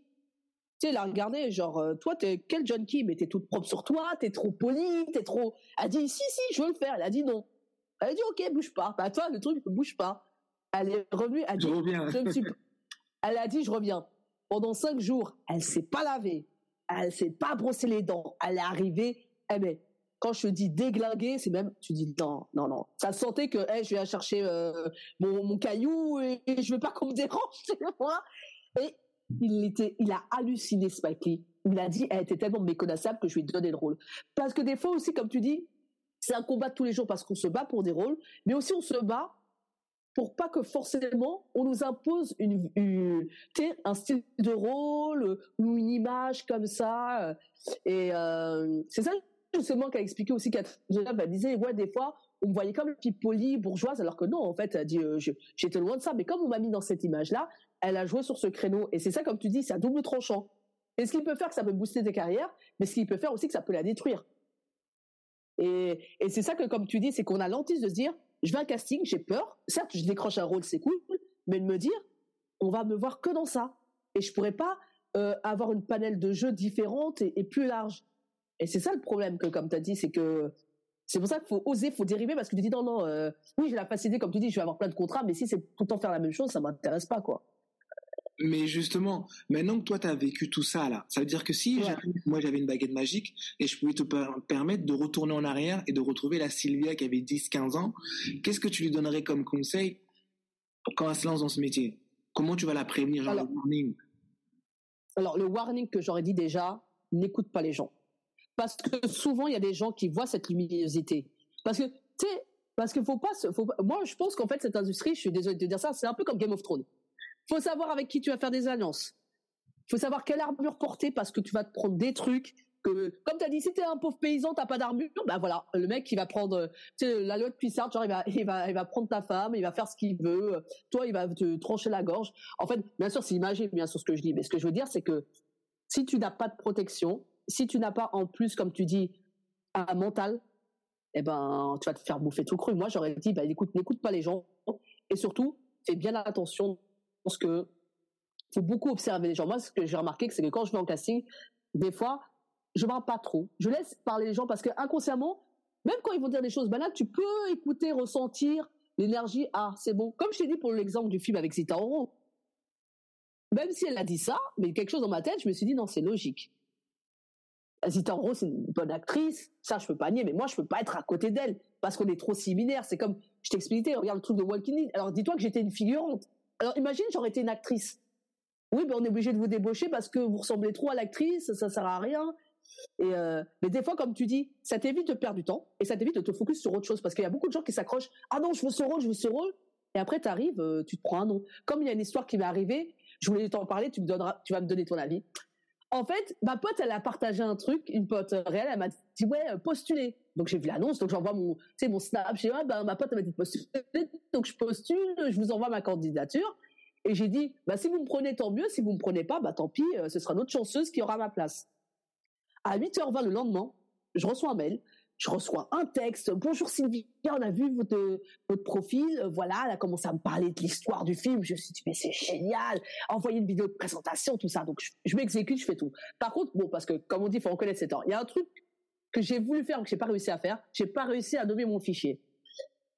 tu sais, il a regardé, genre, euh, toi, t'es quel junkie? Mais t'es toute propre sur toi, t'es trop poli, t'es trop. Elle a dit, si, si, je veux le faire. Elle a dit non. Elle a dit, ok, bouge pas. Bah, toi, le truc, bouge pas. Elle est revenue, elle a dit, je reviens. Elle a dit, je reviens. Pendant cinq jours, elle s'est pas lavée. Elle s'est pas brossé les dents. Elle est arrivée, eh ben, quand je dis déglinguer, c'est même, tu dis non, non, non. Ça sentait que, je vais chercher euh, mon, caillou et, je veux pas qu'on me dérange. Et il était, il a halluciné Spike Lee. Il a dit, elle était tellement méconnaissable que je lui ai donné le rôle. Parce que des fois aussi, comme tu dis, c'est un combat de tous les jours parce qu'on se bat pour des rôles, mais aussi on se bat pour pas que forcément on nous impose une, un style de rôle ou une image comme ça. Et euh, c'est ça justement qu'a expliqué aussi Catherine. Elle disait ouais des fois on me voyait comme une fille polie bourgeoise alors que non en fait elle dit euh, j'étais loin de ça mais comme on m'a mis dans cette image là elle a joué sur ce créneau. Et c'est ça, comme tu dis, c'est à double tranchant. Et ce qu'il peut faire, que ça peut booster tes carrières, mais ce qu'il peut faire aussi, que ça peut la détruire. Et, c'est ça que, comme tu dis, c'est qu'on a l'antise de se dire, je vais un casting, j'ai peur. Certes, je décroche un rôle, c'est cool, mais de me dire, on va me voir que dans ça. Et je pourrais pas euh, avoir une panel de jeux différente et, plus large. Et c'est ça le problème que, comme tu as dit, c'est que c'est pour ça qu'il faut oser, il faut dériver parce que tu dis non, non, euh, oui, j'ai la facilité, comme tu dis, je vais avoir plein de contrats, mais si c'est tout le temps faire la même chose, ça m'intéresse pas, quoi. Mais justement, maintenant que toi, tu as vécu tout ça, là, ça veut dire que si moi j'avais une baguette magique et je pouvais te permettre de retourner en arrière et de retrouver la Sylvia qui avait 10-15 ans, qu'est-ce que tu lui donnerais comme conseil quand elle se lance dans ce métier? Comment tu vas la prévenir, genre alors, le warning? Alors, le warning que j'aurais dit déjà, n'écoute pas les gens. Parce que souvent, il y a des gens qui voient cette luminosité. Parce que, tu sais, parce qu'il faut pas, moi, je pense qu'en fait, cette industrie, je suis désolé de dire ça, c'est un peu comme Game of Thrones faut savoir avec qui tu vas faire des alliances. Faut savoir quelle armure porter parce que tu vas te prendre des trucs que, comme tu as dit, si tu es un pauvre paysan, t'as pas d'armure, bah voilà, le mec il va prendre, tu sais, la loi de puissance, genre il va, il va, il va prendre ta femme, il va faire ce qu'il veut, toi il va te trancher la gorge. En fait, bien sûr, c'est imagé, bien sûr ce que je dis, mais ce que je veux dire, c'est que si tu n'as pas de protection, si tu n'as pas en plus, comme tu dis, un mental, eh ben, tu vas te faire bouffer tout cru. Moi, j'aurais dit, bah, écoute, n'écoute pas les gens, et surtout, fais bien attention, parce que faut beaucoup observer les gens. Moi, ce que j'ai remarqué, c'est que quand je vais en casting, des fois, je parle pas trop. Je laisse parler les gens parce que inconsciemment, même quand ils vont dire des choses banales, tu peux écouter, ressentir l'énergie. Ah, c'est bon. Comme je t'ai dit pour l'exemple du film avec Zita Oro. Même si elle a dit ça, mais quelque chose dans ma tête, je me suis dit non, c'est logique. Zita Oro, c'est une bonne actrice. Ça, je peux pas nier, mais moi, je peux pas être à côté d'elle parce qu'on est trop similaires. C'est comme, je t'expliquais, regarde le truc de Walking Dead. Alors, dis-toi que j'étais une figurante. Alors, imagine, j'aurais été une actrice. Oui, ben, on est obligé de vous débaucher parce que vous ressemblez trop à l'actrice, ça sert à rien. Et euh, mais des fois, comme tu dis, ça t'évite de perdre du temps et ça t'évite de te focus sur autre chose parce qu'il y a beaucoup de gens qui s'accrochent. Ah non, je veux ce rôle, je veux ce rôle. Et après, tu arrives, euh, tu te prends un nom. Comme il y a une histoire qui m'est arrivée, je voulais t'en parler, tu me donneras, tu vas me donner ton avis. En fait, ma pote, elle a partagé un truc, une pote réelle, elle m'a dit ouais, euh, postuler. Donc j'ai vu l'annonce, donc j'envoie mon, tu sais, mon snap. J'ai ah, ben, ma pote elle m'a dit postuler, donc je postule, je vous envoie ma candidature. Et j'ai dit, bah, si vous me prenez, tant mieux. Si vous me prenez pas, bah, tant pis, ce sera notre chanceuse qui aura ma place. À 8h20 le lendemain, je reçois un mail, je reçois un texte. Bonjour Sylvie, on a vu votre, votre profil. Euh, voilà, elle a commencé à me parler de l'histoire du film. Je me suis dit, mais c'est génial. Envoyer une vidéo de présentation, tout ça. Donc, je, m'exécute, je fais tout. Par contre, bon, parce que, comme on dit, il faut reconnaître ses temps. Il y a un truc que j'ai voulu faire, que j'ai pas réussi à faire. J'ai pas réussi à nommer mon fichier.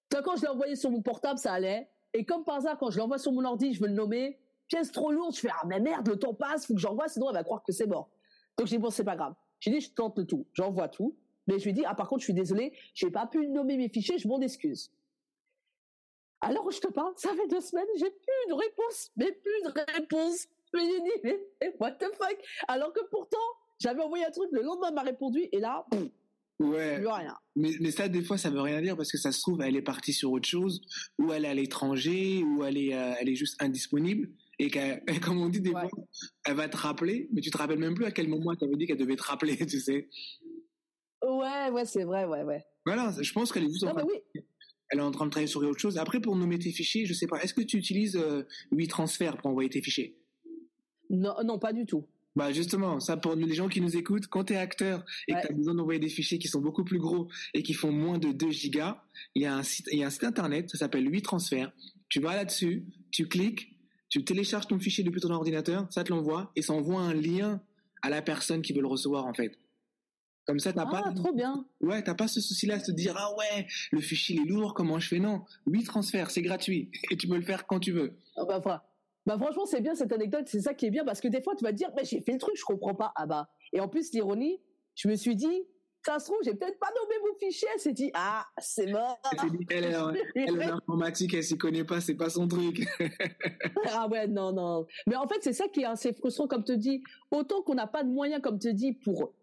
quand je l'ai envoyé sur mon portable, ça allait. Et comme par hasard, quand je l'envoie sur mon ordi, je veux le nommer. Pièce trop lourde. Je fais, ah, mais merde, le temps passe, faut que j'envoie, sinon elle va croire que c'est mort. Donc, j'ai dit, bon, c'est pas grave. J'ai dit, je tente le tout. J'envoie tout. Mais je lui dis, ah, par contre, je suis désolé, j'ai pas pu nommer mes fichiers, je m'en excuse. Alors, je te parle, ça fait deux semaines, j'ai plus de réponse, mais plus de réponse. Mais j'ai dit, mais what the fuck? Alors que pourtant, j'avais envoyé un truc, le lendemain, m'a répondu, et là, Ouais. Rien. Mais, mais ça, des fois, ça veut rien dire parce que ça se trouve, elle est partie sur autre chose, ou elle est à l'étranger, ou elle est, euh, elle est juste indisponible et <laughs> comme on dit des fois, elle va te rappeler, mais tu te rappelles même plus à quel moment elle t'avait dit qu'elle devait te rappeler, <laughs> tu sais. Ouais, ouais, c'est vrai, ouais, ouais. Voilà, je pense qu'elle est juste en train, <laughs> elle est en train de travailler sur autre chose. Après, pour nommer tes fichiers, je sais pas, est-ce que tu utilises euh, 8 transferts pour envoyer tes fichiers? Non, non, pas du tout. Bah justement, ça pour les gens qui nous écoutent, quand tu es acteur et que tu as besoin d'envoyer des fichiers qui sont beaucoup plus gros et qui font moins de 2 gigas, il y a un site, il y a un site internet, ça s'appelle 8 transferts. Tu vas là-dessus, tu cliques, tu télécharges ton fichier depuis ton ordinateur, ça te l'envoie et ça envoie un lien à la personne qui veut le recevoir en fait. Comme ça, t'as ah, pas. trop bien. Ouais, t'as pas ce souci-là de te dire ah ouais, le fichier est lourd, comment je fais? Non, oui transferts, c'est gratuit et tu peux le faire quand tu veux. Ah bah, bah franchement, c'est bien cette anecdote, c'est ça qui est bien parce que des fois tu vas te dire mais j'ai fait le truc, je comprends pas. Ah bah et en plus l'ironie, je me suis dit ça se trouve, j'ai peut-être pas nommé mon fichier. Elle s'est dit, ah, c'est mort. Elle, est elle, <laughs> informatique, elle s'y connaît pas, c'est pas son truc. <laughs> ah ouais, non, non. Mais en fait, c'est ça qui est assez frustrant, comme te dis. Autant qu'on n'a pas de moyens, comme te dis, pour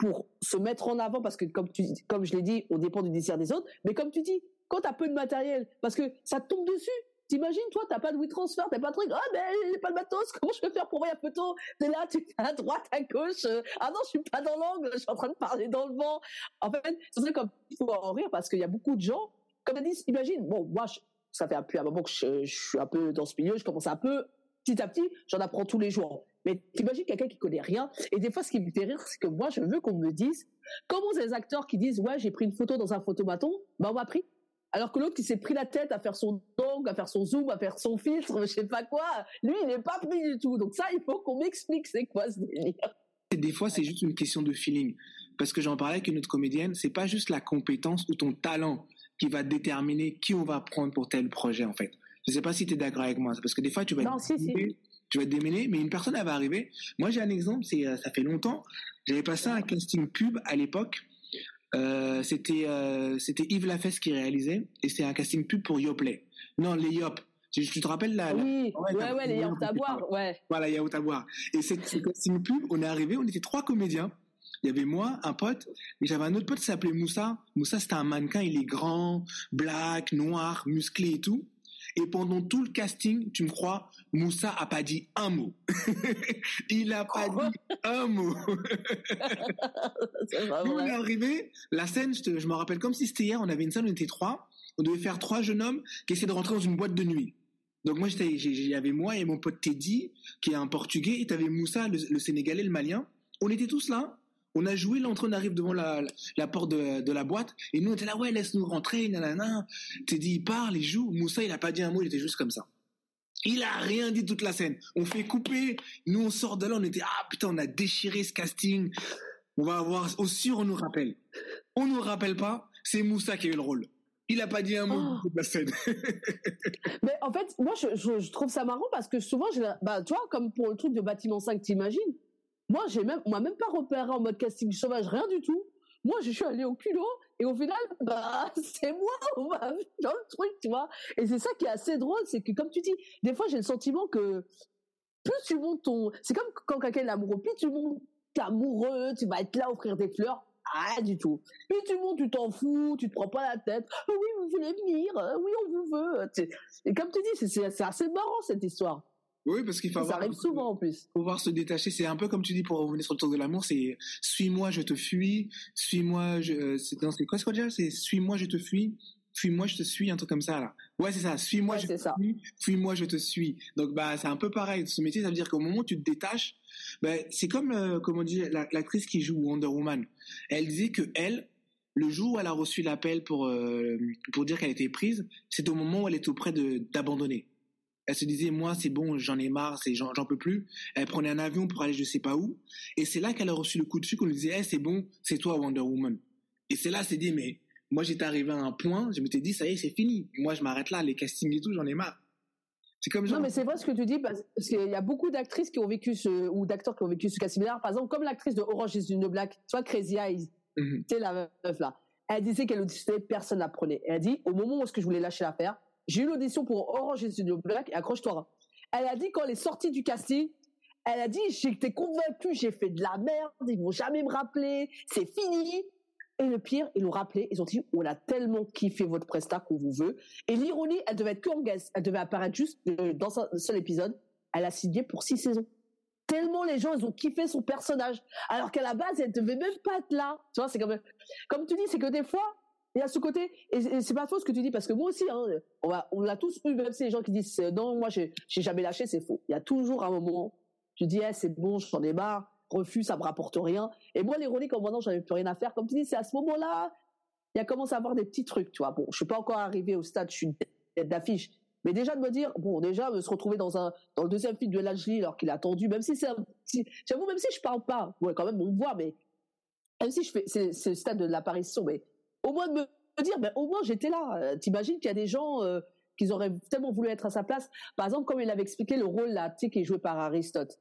pour se mettre en avant, parce que comme tu, comme je l'ai dit, on dépend du désir des autres. Mais comme tu dis, quand tu as peu de matériel, parce que ça tombe dessus, T'imagines, toi, t'as pas de WeTransfer, t'as pas de truc. Ah, ben, j'ai pas de matos. Comment je peux faire pour voir la photo? T'es là, tu fais à droite, à gauche. Euh, ah non, je suis pas dans l'angle. Je suis en train de parler dans le vent. En fait, c'est vrai comme, il faut en rire parce qu'il y a beaucoup de gens, comme elle dit, imagine, bon, moi, ça fait un peu un moment que je, suis un peu dans ce milieu, je commence un peu, petit à petit, j'en apprends tous les jours. Mais t'imagines quelqu'un qui connaît rien. Et des fois, ce qui me fait rire, c'est que moi, je veux qu'on me dise, comment ces acteurs qui disent, ouais, j'ai pris une photo dans un photomaton, bah, on m'a pris. Alors que l'autre qui s'est pris la tête à faire son dong, à faire son zoom, à faire son filtre, je sais pas quoi, lui il n'est pas pris du tout. Donc ça, il faut qu'on m'explique c'est quoi ce délire. Et des fois, c'est juste une question de feeling. Parce que j'en parlais avec une autre comédienne, c'est pas juste la compétence ou ton talent qui va déterminer qui on va prendre pour tel projet, en fait. Je sais pas si tu es d'accord avec moi. Parce que des fois, tu vas non, si, si. Tu vas te démêler, mais une personne, elle va arriver. Moi, j'ai un exemple, c'est, euh, ça fait longtemps. J'avais passé un casting pub à l'époque euh, c'était euh, c'était Yves Lafesse qui réalisait et c'est un casting pub pour Yoplait. Non, les Yop. Tu, te rappelles la, Oui, ouais, ouais, les yaourts à boire, ouais. Voilà, yaourts à boire. Et c'est ce casting pub, on est arrivé, on était trois comédiens. Il y avait moi, un pote, et j'avais un autre pote qui s'appelait Moussa. Moussa, c'était un mannequin, il est grand, black, noir, musclé et tout. Et pendant tout le casting, tu me crois, Moussa a pas dit un mot. <laughs> il a pas dit un mot. <laughs> Nous, on est arrivé, la scène, je, je me rappelle comme si c'était hier, on avait une scène, on était trois, on devait faire trois jeunes hommes qui essaient de rentrer dans une boîte de nuit. Donc moi, il y avait moi et mon pote Teddy, qui est un Portugais, et t'avais Moussa, le, le Sénégalais, le Malien. On était tous là, on a joué, l'entrée, on arrive devant la, la, porte de, de, la boîte, et nous on était là, ouais, laisse-nous rentrer, nanana. Teddy, il parle, il joue. Moussa, il a pas dit un mot, il était juste comme ça. Il a rien dit toute la scène. On fait couper, nous on sort de là, on était, ah putain, on a déchiré ce casting. On va avoir, au sûr, on nous rappelle. On nous rappelle pas, c'est Moussa qui a eu le rôle. Il a pas dit un mot oh. toute la scène. <laughs> Mais en fait, moi, je, je, trouve ça marrant parce que souvent, je, bah, tu vois, comme pour le truc de bâtiment 5, t'imagines, moi, j'ai même, on m'a même pas repéré en mode casting sauvage, rien du tout. Moi, je suis allée au culot et au final, <laughs> bah, c'est moi, <laughs> on m'a vu dans le truc, tu vois. Et c'est ça qui est assez drôle, c'est que comme tu dis, des fois, j'ai le sentiment que plus tu montes ton, c'est comme quand quelqu'un est amoureux, plus tu montes amoureux, tu vas être là offrir des fleurs. Ah, du tout. Plus tu montes, tu t'en fous, tu te prends pas la tête. oui, vous voulez venir, oui, on vous veut. Et comme tu dis, c'est assez marrant cette histoire. Oui, parce qu'il faut Ça arrive souvent en plus. Pouvoir se détacher, c'est un peu comme tu dis pour revenir sur le tour de l'amour, c'est suis-moi, je te fuis, suis-moi, je, euh, c'est, c'est quoi ce qu'on dit C'est suis-moi, je te fuis, fuis-moi, je te suis, un truc comme ça là. Ouais, c'est ça. Suis-moi, je te suis, fuis-moi, je te suis. Donc bah c'est un peu pareil. Ce métier, ça veut dire qu'au moment où tu te détaches, bah, c'est comme euh, comment dit l'actrice qui joue Wonder Woman. Elle disait que elle, le jour où elle a reçu l'appel pour euh, pour dire qu'elle était prise, c'est au moment où elle était auprès de d'abandonner. Elle se disait, moi, c'est bon, j'en ai marre, c'est, j'en, peux plus. Elle prenait un avion pour aller je sais pas où. Et c'est là qu'elle a reçu le coup de fil qu'on lui disait, hey, c'est bon, c'est toi Wonder Woman. Et c'est là, s'est dit, mais moi, j'étais arrivé à un point, je m'étais dit, ça y est, c'est fini. Moi, je m'arrête là, les castings et tout, j'en ai marre. C'est comme Non, mais c'est vrai ce que tu dis, parce qu'il y a beaucoup d'actrices qui ont vécu ce, ou d'acteurs qui ont vécu ce cas similaire. Par exemple, comme l'actrice de Orange is the Black, tu vois, Crazy Eyes, mm la meuf là. Elle disait qu'elle auditionnait, personne la prenait. Elle a dit, au moment où est-ce que je voulais lâcher l'affaire, j'ai eu l'audition pour Orange is the Black et accroche-toi. Elle a dit quand elle est sortie du casting, elle a dit j'étais convaincue, j'ai fait de la merde, ils vont jamais me rappeler, c'est fini. Et le pire, ils l'ont rappelé, ils ont dit on a tellement kiffé votre prestat qu'on vous veut. Et l'ironie, elle devait être qu'en guest, elle devait apparaître juste euh, dans un seul épisode. Elle a signé pour six saisons. Tellement les gens, ils ont kiffé son personnage. Alors qu'à la base, elle devait même pas être là. Tu vois, c'est comme, comme tu dis, c'est que des fois, il y a ce côté, et, c'est pas faux ce que tu dis, parce que moi aussi, hein, on, l'a tous eu, même si les gens qui disent non, moi j'ai, jamais lâché, c'est faux. Il y a toujours un moment, tu dis, eh, c'est bon, j'en ai marre, refus, ça me rapporte rien. Et moi, l'ironique, en maintenant, j'avais plus rien à faire, comme tu dis, c'est à ce moment-là, il y a commencé à avoir des petits trucs, tu vois. Bon, je suis pas encore arrivé au stade, je suis tête d'affiche. Mais déjà de me dire, bon, déjà, me se retrouver dans un, dans le deuxième film de Lajli, alors qu'il a attendu, même si c'est petit, j'avoue, même si je parle pas, ouais, quand même, on me voit, mais, même si je fais, c'est le stade de l'apparition, mais, au moins de me dire, ben, au moins j'étais là. Euh, t'imagines qu'il y a des gens euh, qui auraient tellement voulu être à sa place. Par exemple, comme il avait expliqué le rôle là, qui est joué par Aristote.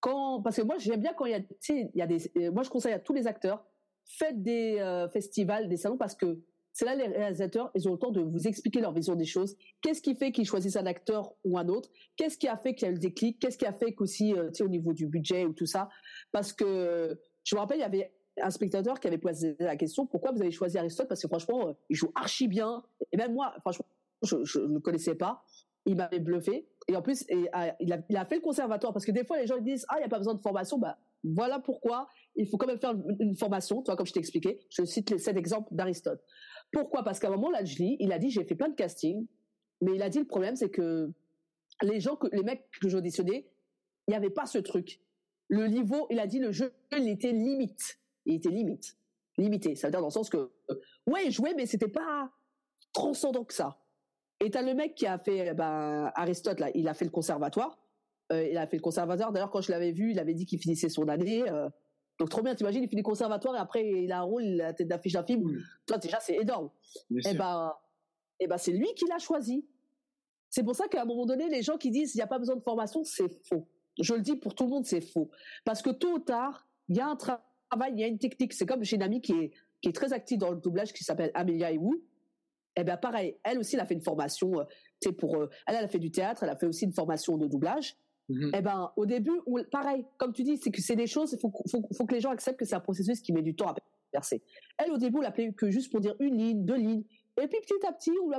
Parce que moi j'aime bien quand il y a, des, euh, moi je conseille à tous les acteurs, faites des festivals, des salons parce que c'est là les réalisateurs, ils ont le temps de vous expliquer leur vision des choses. Qu'est-ce qui fait qu'ils choisissent un acteur ou un autre? Qu'est-ce qui a fait qu'il y a le déclic? Qu'est-ce qui a fait qu'aussi, tu sais, au niveau du budget ou tout ça? Parce que je me rappelle, il y avait un spectateur qui avait posé la question pourquoi vous avez choisi Aristote? Parce que franchement euh, il joue archi bien. Et même moi franchement je ne le connaissais pas. Il m'avait bluffé. Et en plus et, euh, il, a, fait le conservatoire. Parce que des fois les gens disent ah il y a pas besoin de formation. Bah voilà pourquoi il faut quand même faire une, formation. Tu vois comme je t'ai expliqué je cite les sept exemples d'Aristote. Pourquoi? Parce qu'à un moment là je lis il a dit j'ai fait plein de castings. Mais il a dit le problème c'est que les gens que les mecs que j'auditionnais il n'y avait pas ce truc. Le niveau il a dit le jeu il était limite il était limite, limité. Ça veut dire dans le sens que, euh, ouais, il jouait, mais c'était pas transcendant que ça. Et t'as le mec qui a fait, ben, Aristote, là, il a fait le conservatoire. Euh, il a fait le conservatoire. D'ailleurs, quand je l'avais vu, il avait dit qu'il finissait son année. Euh. donc trop bien, t'imagines, il finit le conservatoire et après il a un rôle, il a la tête d'affiche d'un film. Toi, déjà, c'est énorme. et eh ben, et eh ben, c'est lui qui l'a choisi. C'est pour ça qu'à un moment donné, les gens qui disent il n'y a pas besoin de formation, c'est faux. Je le dis pour tout le monde, c'est faux. Parce que tôt ou tard, il y a un travail il y a une technique. C'est comme j'ai une amie qui est, qui est très active dans le doublage qui s'appelle Amelia Ewu. Eh ben pareil, elle aussi, elle a fait une formation, euh, pour, euh, elle, elle a fait du théâtre, elle a fait aussi une formation de doublage. Mm-hmm. Eh ben, au début, pareil, comme tu dis, c'est que c'est des choses, il faut, faut, faut, que les gens acceptent que c'est un processus qui met du temps à percer. Elle, au début, elle appelait que juste pour dire une ligne, deux lignes. Et puis, petit à petit, on lui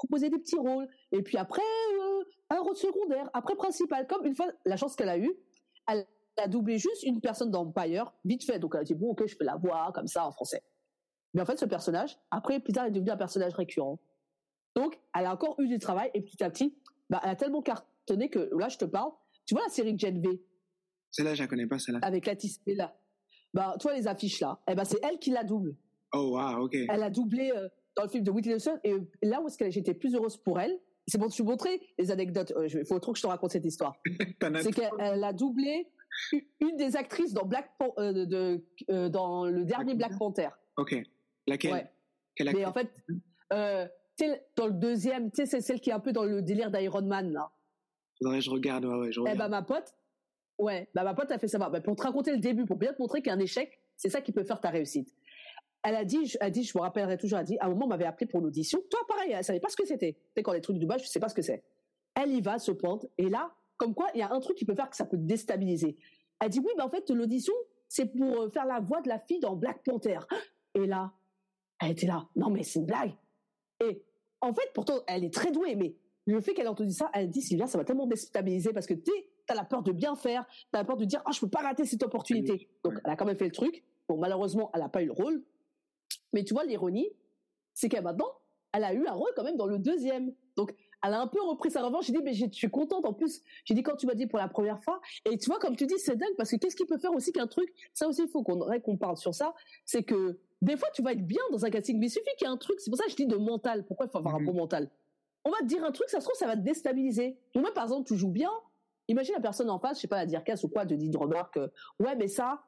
proposer des petits rôles. Et puis après, euh, un rôle secondaire, après principal. Comme une fois, la chance qu'elle a eue, elle a doublé juste une personne dans Empire, vite fait. Donc elle a dit, bon, ok, je fais la voix comme ça en français. Mais en fait, ce personnage, après, plus tard, est devenu un personnage récurrent. Donc, elle a encore eu du travail et petit à petit, bah, elle a tellement cartonné que là, je te parle. Tu vois la série Gen V? Celle-là, je la connais pas, celle-là. Avec la là. Bah, toi, les affiches là. Eh ben, c'est elle qui la double. Oh, wow, ok. Elle a doublé euh, dans le film de Whitney Houston et là où est-ce que j'étais plus heureuse pour elle, c'est bon, je vais montrer les anecdotes. Il euh, faut trop que je te raconte cette histoire. <laughs> c'est qu'elle a doublé une des actrices dans Black euh, de, dans le dernier Black Panther. Ok. Laquelle? Ouais. Mais en fait, euh, dans le deuxième, tu sais, c'est celle qui est un peu dans le délire d'Iron Man, là. Faudrait je regarde, ouais, ouais, je regarde. Eh ben, ma pote, ouais, bah, ma pote a fait savoir. Bah, pour te raconter le début, pour bien te montrer qu'un échec, c'est ça qui peut faire ta réussite. Elle a dit, elle a dit, je me rappellerai toujours, elle a dit, à un moment, on m'avait appelé pour l'audition. Toi, pareil, elle savait pas ce que c'était. Tu sais, quand les trucs du bas, je sais pas ce que c'est. Elle y va, se pointe, et là, comme quoi, il y a un truc qui peut faire que ça peut déstabiliser. Elle dit, oui, mais en fait, l'audition, c'est pour euh, faire la voix de la fille dans Black Panther. Et là, elle était là. Non, mais c'est une blague. Et en fait, pourtant, elle est très douée, mais le fait qu'elle ait entendu ça, elle dit, Sylvia, ça va tellement déstabiliser parce que tu as la peur de bien faire, tu as la peur de dire, ah, je peux pas rater cette opportunité. Donc, elle a quand même fait le truc. Bon, malheureusement, elle n'a pas eu le rôle. Mais tu vois, l'ironie, c'est qu'elle maintenant, elle a eu un rôle quand même dans le deuxième. Donc, elle a un peu repris sa revanche. J'ai dit, mais je suis contente. En plus, j'ai dit quand tu m'as dit pour la première fois. Et tu vois, comme tu dis, c'est dingue parce que qu'est-ce qui peut faire aussi qu'un truc, ça aussi, il faut qu'on qu'on parle sur ça. C'est que des fois, tu vas être bien dans un casting, mais il suffit qu'il y ait un truc. C'est pour ça que je dis de mental. Pourquoi il faut avoir un bon mhm. mental? On va te dire un truc, ça se trouve, ça va te déstabiliser. Donc, moi, par exemple, tu joues bien. Imagine la personne en face, je sais pas, à dire casse ou quoi, te dit une remarque, ouais, mais ça,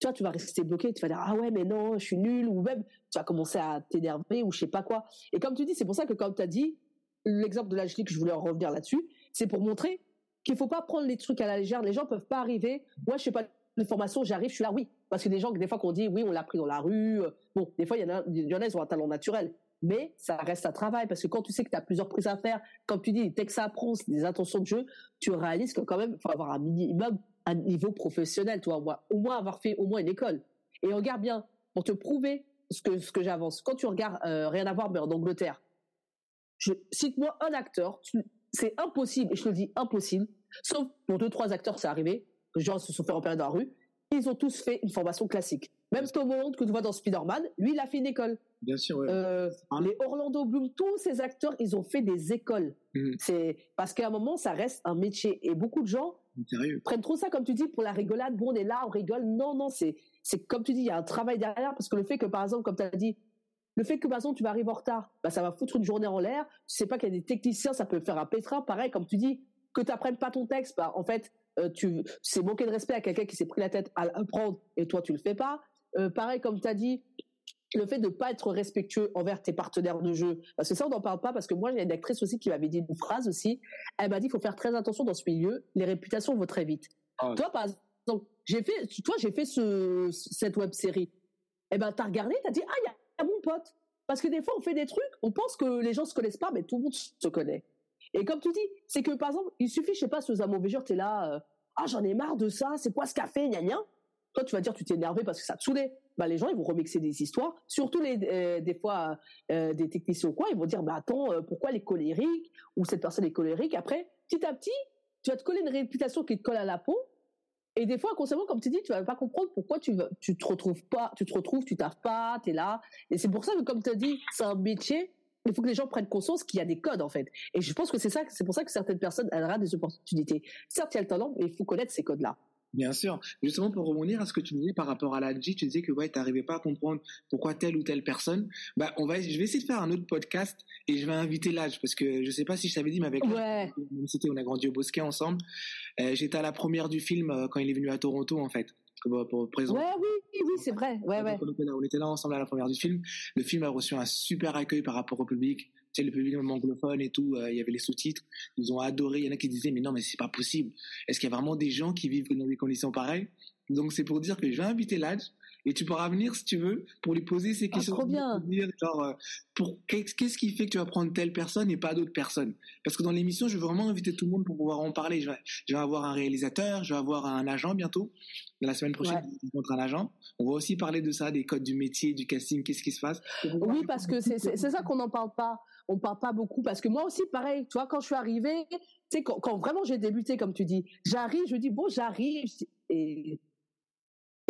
tu vois, tu vas rester bloqué, tu vas dire, ah ouais, mais non, je suis nul, ou même, tu vas commencer à t'énerver, ou je sais pas quoi. Et comme tu dis, c'est pour ça que, comme tu as dit, l'exemple de la que je voulais en revenir là-dessus, c'est pour montrer qu'il faut pas prendre les trucs à la légère. Les gens peuvent pas arriver, moi, je sais pas formation, j'arrive, je suis là, oui. Parce que des gens, des fois, qu'on dit, oui, on l'a pris dans la rue. Euh, bon, des fois, il y en a, il y en a, ils ont un talent naturel. Mais ça reste un travail parce que quand tu sais que tu as plusieurs prises à faire, quand tu dis, dès que ça apprend, des intentions de jeu, tu réalises que quand même, il faut avoir un minimum, un niveau professionnel, toi, au moins avoir fait au moins une école. Et regarde bien, pour te prouver ce que, ce que j'avance. Quand tu regardes, euh, rien à voir, mais en Angleterre, cite-moi un acteur, c'est impossible, et je te le dis impossible, sauf pour deux, trois acteurs, c'est arrivé, les gens se sont fait repérer dans la rue, ils ont tous fait une formation classique. Même Tom Holland que tu vois dans Spider-Man, lui, il a fait une école. Bien sûr. Euh, les Orlando Bloom, tous ces acteurs, ils ont fait des écoles. Mhm. C'est parce qu'à un moment, ça reste un métier et beaucoup de gens prennent trop ça comme tu dis pour la rigolade. Bon, on est là, on rigole. Non, non, c'est c'est comme tu dis, il y a un travail derrière parce que le fait que par exemple, comme tu as dit, le fait que par exemple tu vas arriver en retard, bah ça va foutre une journée en l'air. Tu sais pas qu'il y a des techniciens, ça peut faire un pétrin. Pareil, comme tu dis, que tu apprennes pas ton texte, bah en fait euh, tu c'est manquer de respect à quelqu'un qui s'est pris la tête à apprendre et toi tu le fais pas. Euh, pareil comme tu as dit le fait de pas être respectueux envers tes partenaires de jeu parce que ça on n'en parle pas parce que moi j'ai une actrice aussi qui m'avait dit une phrase aussi elle m'a dit il faut faire très attention dans ce milieu les réputations vont très vite ah toi par exemple j'ai fait toi j'ai fait ce cette web série et eh ben t'as regardé t'as dit ah il y a mon pote parce que des fois on fait des trucs on pense que les gens se connaissent pas mais tout le monde se connaît et comme tu dis, c'est que par exemple, il suffit, je sais pas, sous un mauvais jour, t'es là, euh, ah j'en ai marre de ça, c'est quoi ce café, gna gna. Toi, tu vas dire, tu t'es énervé parce que ça te saoulait. Bah, les gens, ils vont remixer des histoires, surtout les, euh, des fois euh, des techniciens ou quoi, ils vont dire, bah attends, pourquoi les colériques ou cette personne est colérique. Après, petit à petit, tu vas te coller une réputation qui te colle à la peau. Et des fois, inconsciemment, comme tu dis, tu vas pas comprendre pourquoi tu tu te retrouves pas, tu te retrouves, tu taffes pas, tu es là. Et c'est pour ça que, comme tu as dit, c'est un métier il faut que les gens prennent conscience qu'il y a des codes en fait. Et je pense que c'est ça, c'est pour ça que certaines personnes auront des opportunités. Certes, il y a le talent, mais il faut connaître ces codes-là. Bien sûr. Justement, pour revenir à ce que tu disais par rapport à la tu disais que ouais, t'arrivais pas à comprendre pourquoi telle ou telle personne. Bah, on va, je vais essayer de faire un autre podcast et je vais inviter l'âge parce que je sais pas si je t'avais dit, mais avec ouais. c'était on a grandi au Bosquet ensemble. Euh, j'étais à la première du film euh, quand il est venu à Toronto en fait. Pour, présenter. Ouais, oui, oui, c'est vrai. Ouais, ouais. On était, là, on était là ensemble à la première du film. Le film a reçu un super accueil par rapport au public sais, le public anglophone et tout, euh, il y avait les sous-titres, ils ont adoré. Il y en a qui disaient, mais non, mais c'est pas possible. Est-ce qu'il y a vraiment des gens qui vivent dans des conditions pareilles? Donc c'est pour dire que je vais inviter l'âge et tu pourras venir si tu veux pour lui poser ces ah, questions. trop bien. genre, euh, pour qu'est-ce qui fait que tu vas prendre telle personne et pas d'autres personnes? Parce que dans l'émission, je veux vraiment inviter tout le monde pour pouvoir en parler. Je vais, avoir un réalisateur, je vais avoir un agent bientôt. La semaine prochaine, je rencontre un agent. On va aussi parler de ça, des codes du métier, du casting, qu'est-ce qui se passe. Oui, parce que c'est ça qu'on n'en parle pas. On parle pas beaucoup parce que moi aussi, pareil. Tu vois, quand je suis arrivée, tu sais, quand, vraiment j'ai débuté, comme tu dis, j'arrive, je dis bon, j'arrive et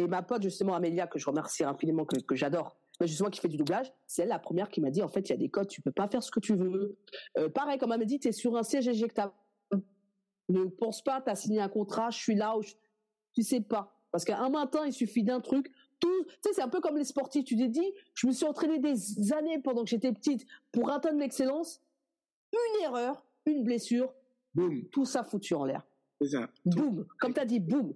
ma pote, justement, Amélia, que je remercie infiniment, que, j'adore, mais justement qui fait du doublage, c'est elle la première qui m'a dit, en fait, il y a des codes, tu peux pas faire ce que tu veux. Euh, pareil, comme elle m'a dit, tu es sur un siège éjectable. Ne pense pas, tu as signé un contrat, je suis là, où je... tu sais pas. Parce qu'un matin, il suffit d'un truc. Tout, tu sais, c'est un peu comme les sportifs. Tu t'es dit, je me suis entraîné des années pendant que j'étais petite pour atteindre l'excellence. Une erreur, une blessure, boum, tout ça foutu en l'air. C'est ça. Boum, comme tu as dit, boum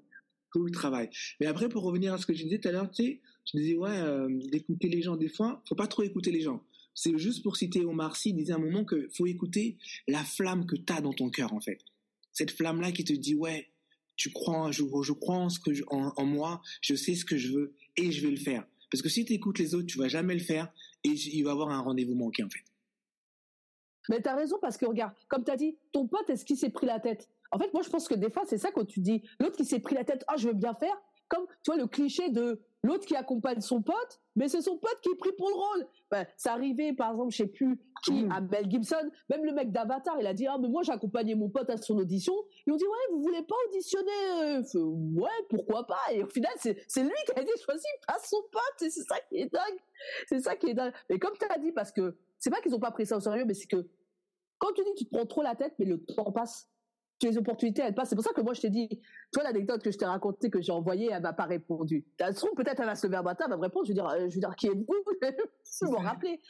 tout le travail. Mais après, pour revenir à ce que je disais tout à l'heure, tu sais, je disais, ouais, euh, d'écouter les gens, des fois, faut pas trop écouter les gens. C'est juste pour citer Omar Sy, il disait à un moment que faut écouter la flamme que tu as dans ton cœur, en fait. Cette flamme-là qui te dit, ouais, tu crois, je, je crois en, ce que en, moi, je sais ce que je veux et je vais le faire. Parce que si tu écoutes les autres, tu vas jamais le faire et il va avoir un rendez-vous manqué, en fait. Mais tu as raison parce que regarde, comme tu as dit, ton pote, est-ce qu'il s'est pris la tête? En fait, moi, je pense que des fois, c'est ça quand tu dis l'autre qui s'est pris la tête, ah, je veux bien faire, comme, tu vois, le cliché de l'autre qui accompagne son pote, mais c'est son pote qui est pris pour le rôle. Ben, c'est arrivé, par exemple, je sais plus qui, à Mel Gibson, même le mec d'Avatar, il a dit, ah, mais moi, j'ai accompagné mon pote à son audition. Ils ont dit, ouais, vous voulez pas auditionner? Euh, ouais, pourquoi pas? Et au final, c'est, lui qui a été choisi pas son pote, et c'est ça qui est dingue. C'est ça qui est dingue. Mais comme tu as dit, parce que, c'est pas qu'ils ont pas pris ça au sérieux, mais c'est que, quand tu dis tu te prends trop la tête, mais le temps passe les opportunités, elles passent. C'est pour ça que moi, je t'ai dit, toi, l'anecdote que je t'ai racontée, que j'ai envoyée, elle m'a pas répondu. Elle se trouve, peut-être, elle va se lever un matin, elle va me répondre, je vais dire, euh, je vais dire, qui êtes-vous? <laughs> je me rappeler.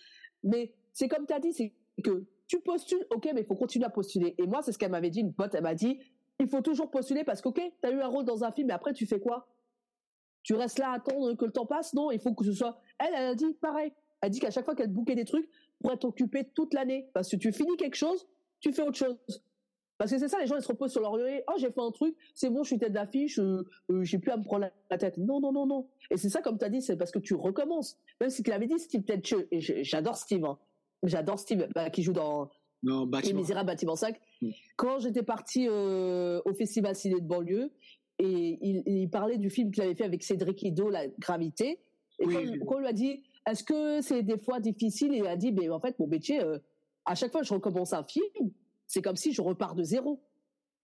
Mais c'est comme tu as dit, c'est que tu postules, ok, mais il faut continuer à postuler. Et moi, c'est ce qu'elle m'avait dit, une pote, elle m'a dit, il faut toujours postuler parce qu'ok, tu as eu un rôle dans un film, mais après, tu fais quoi? Tu restes là à attendre que le temps passe? Non, il faut que ce soit, elle, elle a dit pareil. Elle dit qu'à chaque fois qu'elle bouquait des trucs, pour être occupée toute l'année. Parce que tu finis quelque chose, tu fais autre chose. Parce que c'est ça, les gens ils se reposent sur leur oreiller. Oh, j'ai fait un truc, c'est bon, je suis tête d'affiche, euh, euh, j'ai plus à me prendre la tête. Non, non, non, non. Et c'est ça, comme tu as dit, c'est parce que tu recommences. Même si tu l'avais dit, Steve Tetcheux, et j'adore Steve, hein. j'adore Steve, bah, qui joue dans non, Les Misérables Bâtiment 5. Mm. Quand j'étais partie euh, au Festival Ciné de banlieue, et il, il parlait du film qu'il avait fait avec Cédric Ido, La Gravité, et quand, quand, on lui a dit, est-ce que c'est des fois difficile, il a dit, mais en fait, mon métier, à chaque fois je recommence un film, c'est comme si je repars de zéro.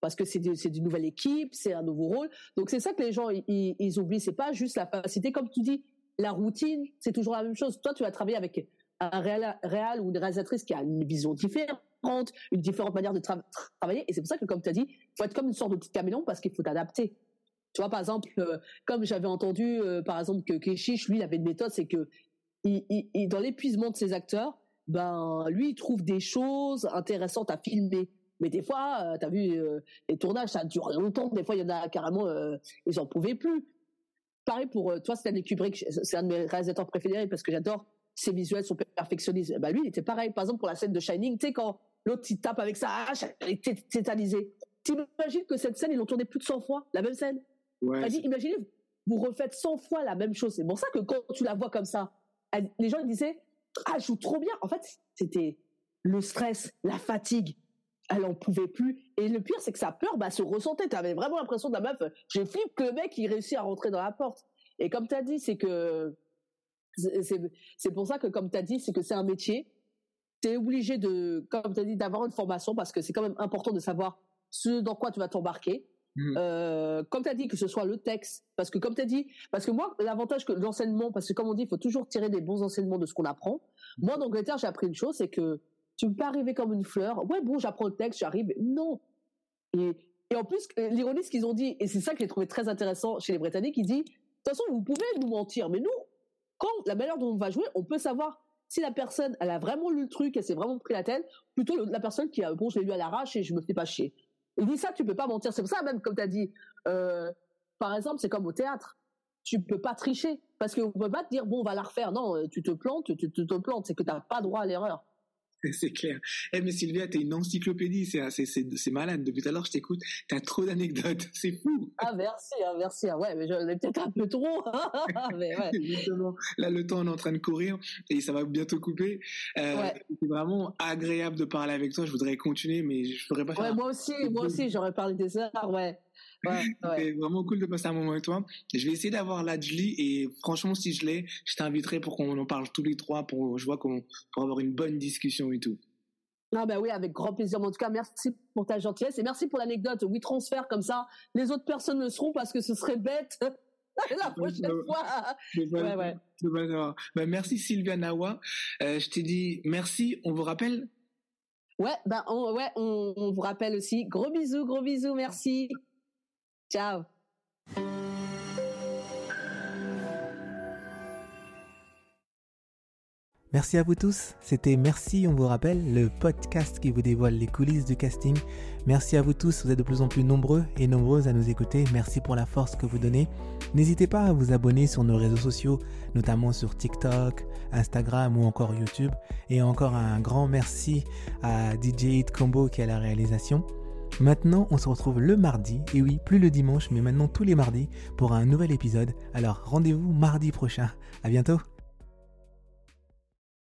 Parce que c'est une nouvelle équipe, c'est un nouveau rôle. Donc c'est ça que les gens ils, ils oublient. C'est pas juste la facilité, comme tu dis, la routine, c'est toujours la même chose. Toi, tu vas travailler avec un réal, ou une réalisatrice qui a une vision différente, une différente manière de travailler. Et c'est pour ça que, comme tu as dit, il faut être comme une sorte de petit caméléon parce qu'il faut t'adapter. Tu vois, par exemple, euh, comme j'avais entendu, euh, par exemple, que Keshish, lui, il avait une méthode, c'est que il, dans l'épuisement de ses acteurs, ben lui il trouve des choses intéressantes à filmer. Mais des fois, euh, tu as vu euh, les tournages, ça dure longtemps. Des fois, il y en a carrément, euh, ils en pouvaient plus. Pareil pour toi, Stanley Kubrick, c'est un de mes réalisateurs préférés parce que j'adore ses visuels, son perfectionnisme. Bah lui, il était pareil. Par exemple, pour la scène de Shining, tu sais quand l'autre il tape avec sa hache, elle est tétanisée. T'imagines que cette scène, ils l'ont tournée plus de 100 fois, la même scène? Ouais. Dit, imaginez, vous refaites 100 fois la même chose. C'est pour ça que quand tu la vois comme ça, les gens ils disaient ah, joue trop bien. En fait, c'était le stress, la fatigue. Elle en pouvait plus. Et le pire, c'est que sa peur bah, se ressentait. Tu avais vraiment l'impression de la meuf. J'ai flippé que le mec, il réussit à rentrer dans la porte. Et comme tu as dit, c'est que. C'est pour ça que, comme tu as dit, c'est que c'est un métier. Tu es obligé de, comme tu as dit, d'avoir une formation parce que c'est quand même important de savoir ce dans quoi tu vas t'embarquer. Mm. Euh, comme tu as dit, que ce soit le texte, parce que comme tu as dit, parce que moi, l'avantage que l'enseignement, parce que comme on dit, il faut toujours tirer des bons enseignements de ce qu'on apprend. Moi, en Angleterre, j'ai appris une chose, c'est que tu ne peux pas arriver comme une fleur. Ouais, bon, j'apprends le texte, j'arrive. Non. Et, et en plus, l'ironie, ce qu'ils ont dit, et c'est ça que j'ai trouvé très intéressant chez les Britanniques, ils disent, de toute façon, vous pouvez nous mentir, mais nous, quand la manière dont on va jouer, on peut savoir si la personne, elle a vraiment lu le truc, elle s'est vraiment pris la tête, plutôt la personne qui a, bon, je l'ai lu à l'arrache et je me fais pas chier. Il dit ça, tu peux pas mentir. C'est pour ça même, comme tu as dit, euh, par exemple, c'est comme au théâtre. Tu peux pas tricher parce qu'on peut pas te dire bon, on va la refaire. Non, euh, tu te plantes, tu, te plantes. C'est que tu n'as pas droit à l'erreur. <laughs> C'est clair. Eh, mais Sylvia, t'es une encyclopédie, c'est malade. Depuis tout à l'heure, je t'écoute, t'as trop d'anecdotes, <laughs> c'est fou. Ah, merci, hein, merci. Hein. Ouais, mais j'en ai peut-être un peu trop. <laughs> mais ouais. Justement, là, le temps, est en train de courir et ça va bientôt couper. Euh, C'est vraiment agréable de parler avec toi. Je voudrais continuer, mais je ferais pas Ouais, moi aussi, moi aussi, j'aurais parlé des heures, ouais. Ouais, C'est vraiment cool de passer un moment avec toi. Je vais essayer d'avoir l'Adjli et franchement, si je l'ai, je t'inviterai pour qu'on en parle tous les trois pour, je vois qu'on, pour avoir une bonne discussion et tout. Ah ben oui, avec grand plaisir. en tout cas, merci pour ta gentillesse et merci pour l'anecdote. Oui, transfert comme ça, les autres personnes le seront parce que ce serait bête <laughs> la prochaine fois. Ouais, ouais. Ben, merci Sylvia Nawa. Euh, je t'ai dit merci. On vous rappelle? Ouais, ben ouais, on, on vous rappelle aussi. Gros bisous, gros bisous, merci. Ciao. Merci à vous tous. C'était Merci, on vous rappelle, le podcast qui vous dévoile les coulisses du casting. Merci à vous tous, vous êtes de plus en plus nombreux et nombreuses à nous écouter. Merci pour la force que vous donnez. N'hésitez pas à vous abonner sur nos réseaux sociaux, notamment sur TikTok, Instagram ou encore YouTube. Et encore un grand merci à DJ Hit Combo qui à la réalisation. Maintenant, on se retrouve le mardi, et oui, plus le dimanche, mais maintenant tous les mardis, pour un nouvel épisode. Alors rendez-vous mardi prochain. À bientôt!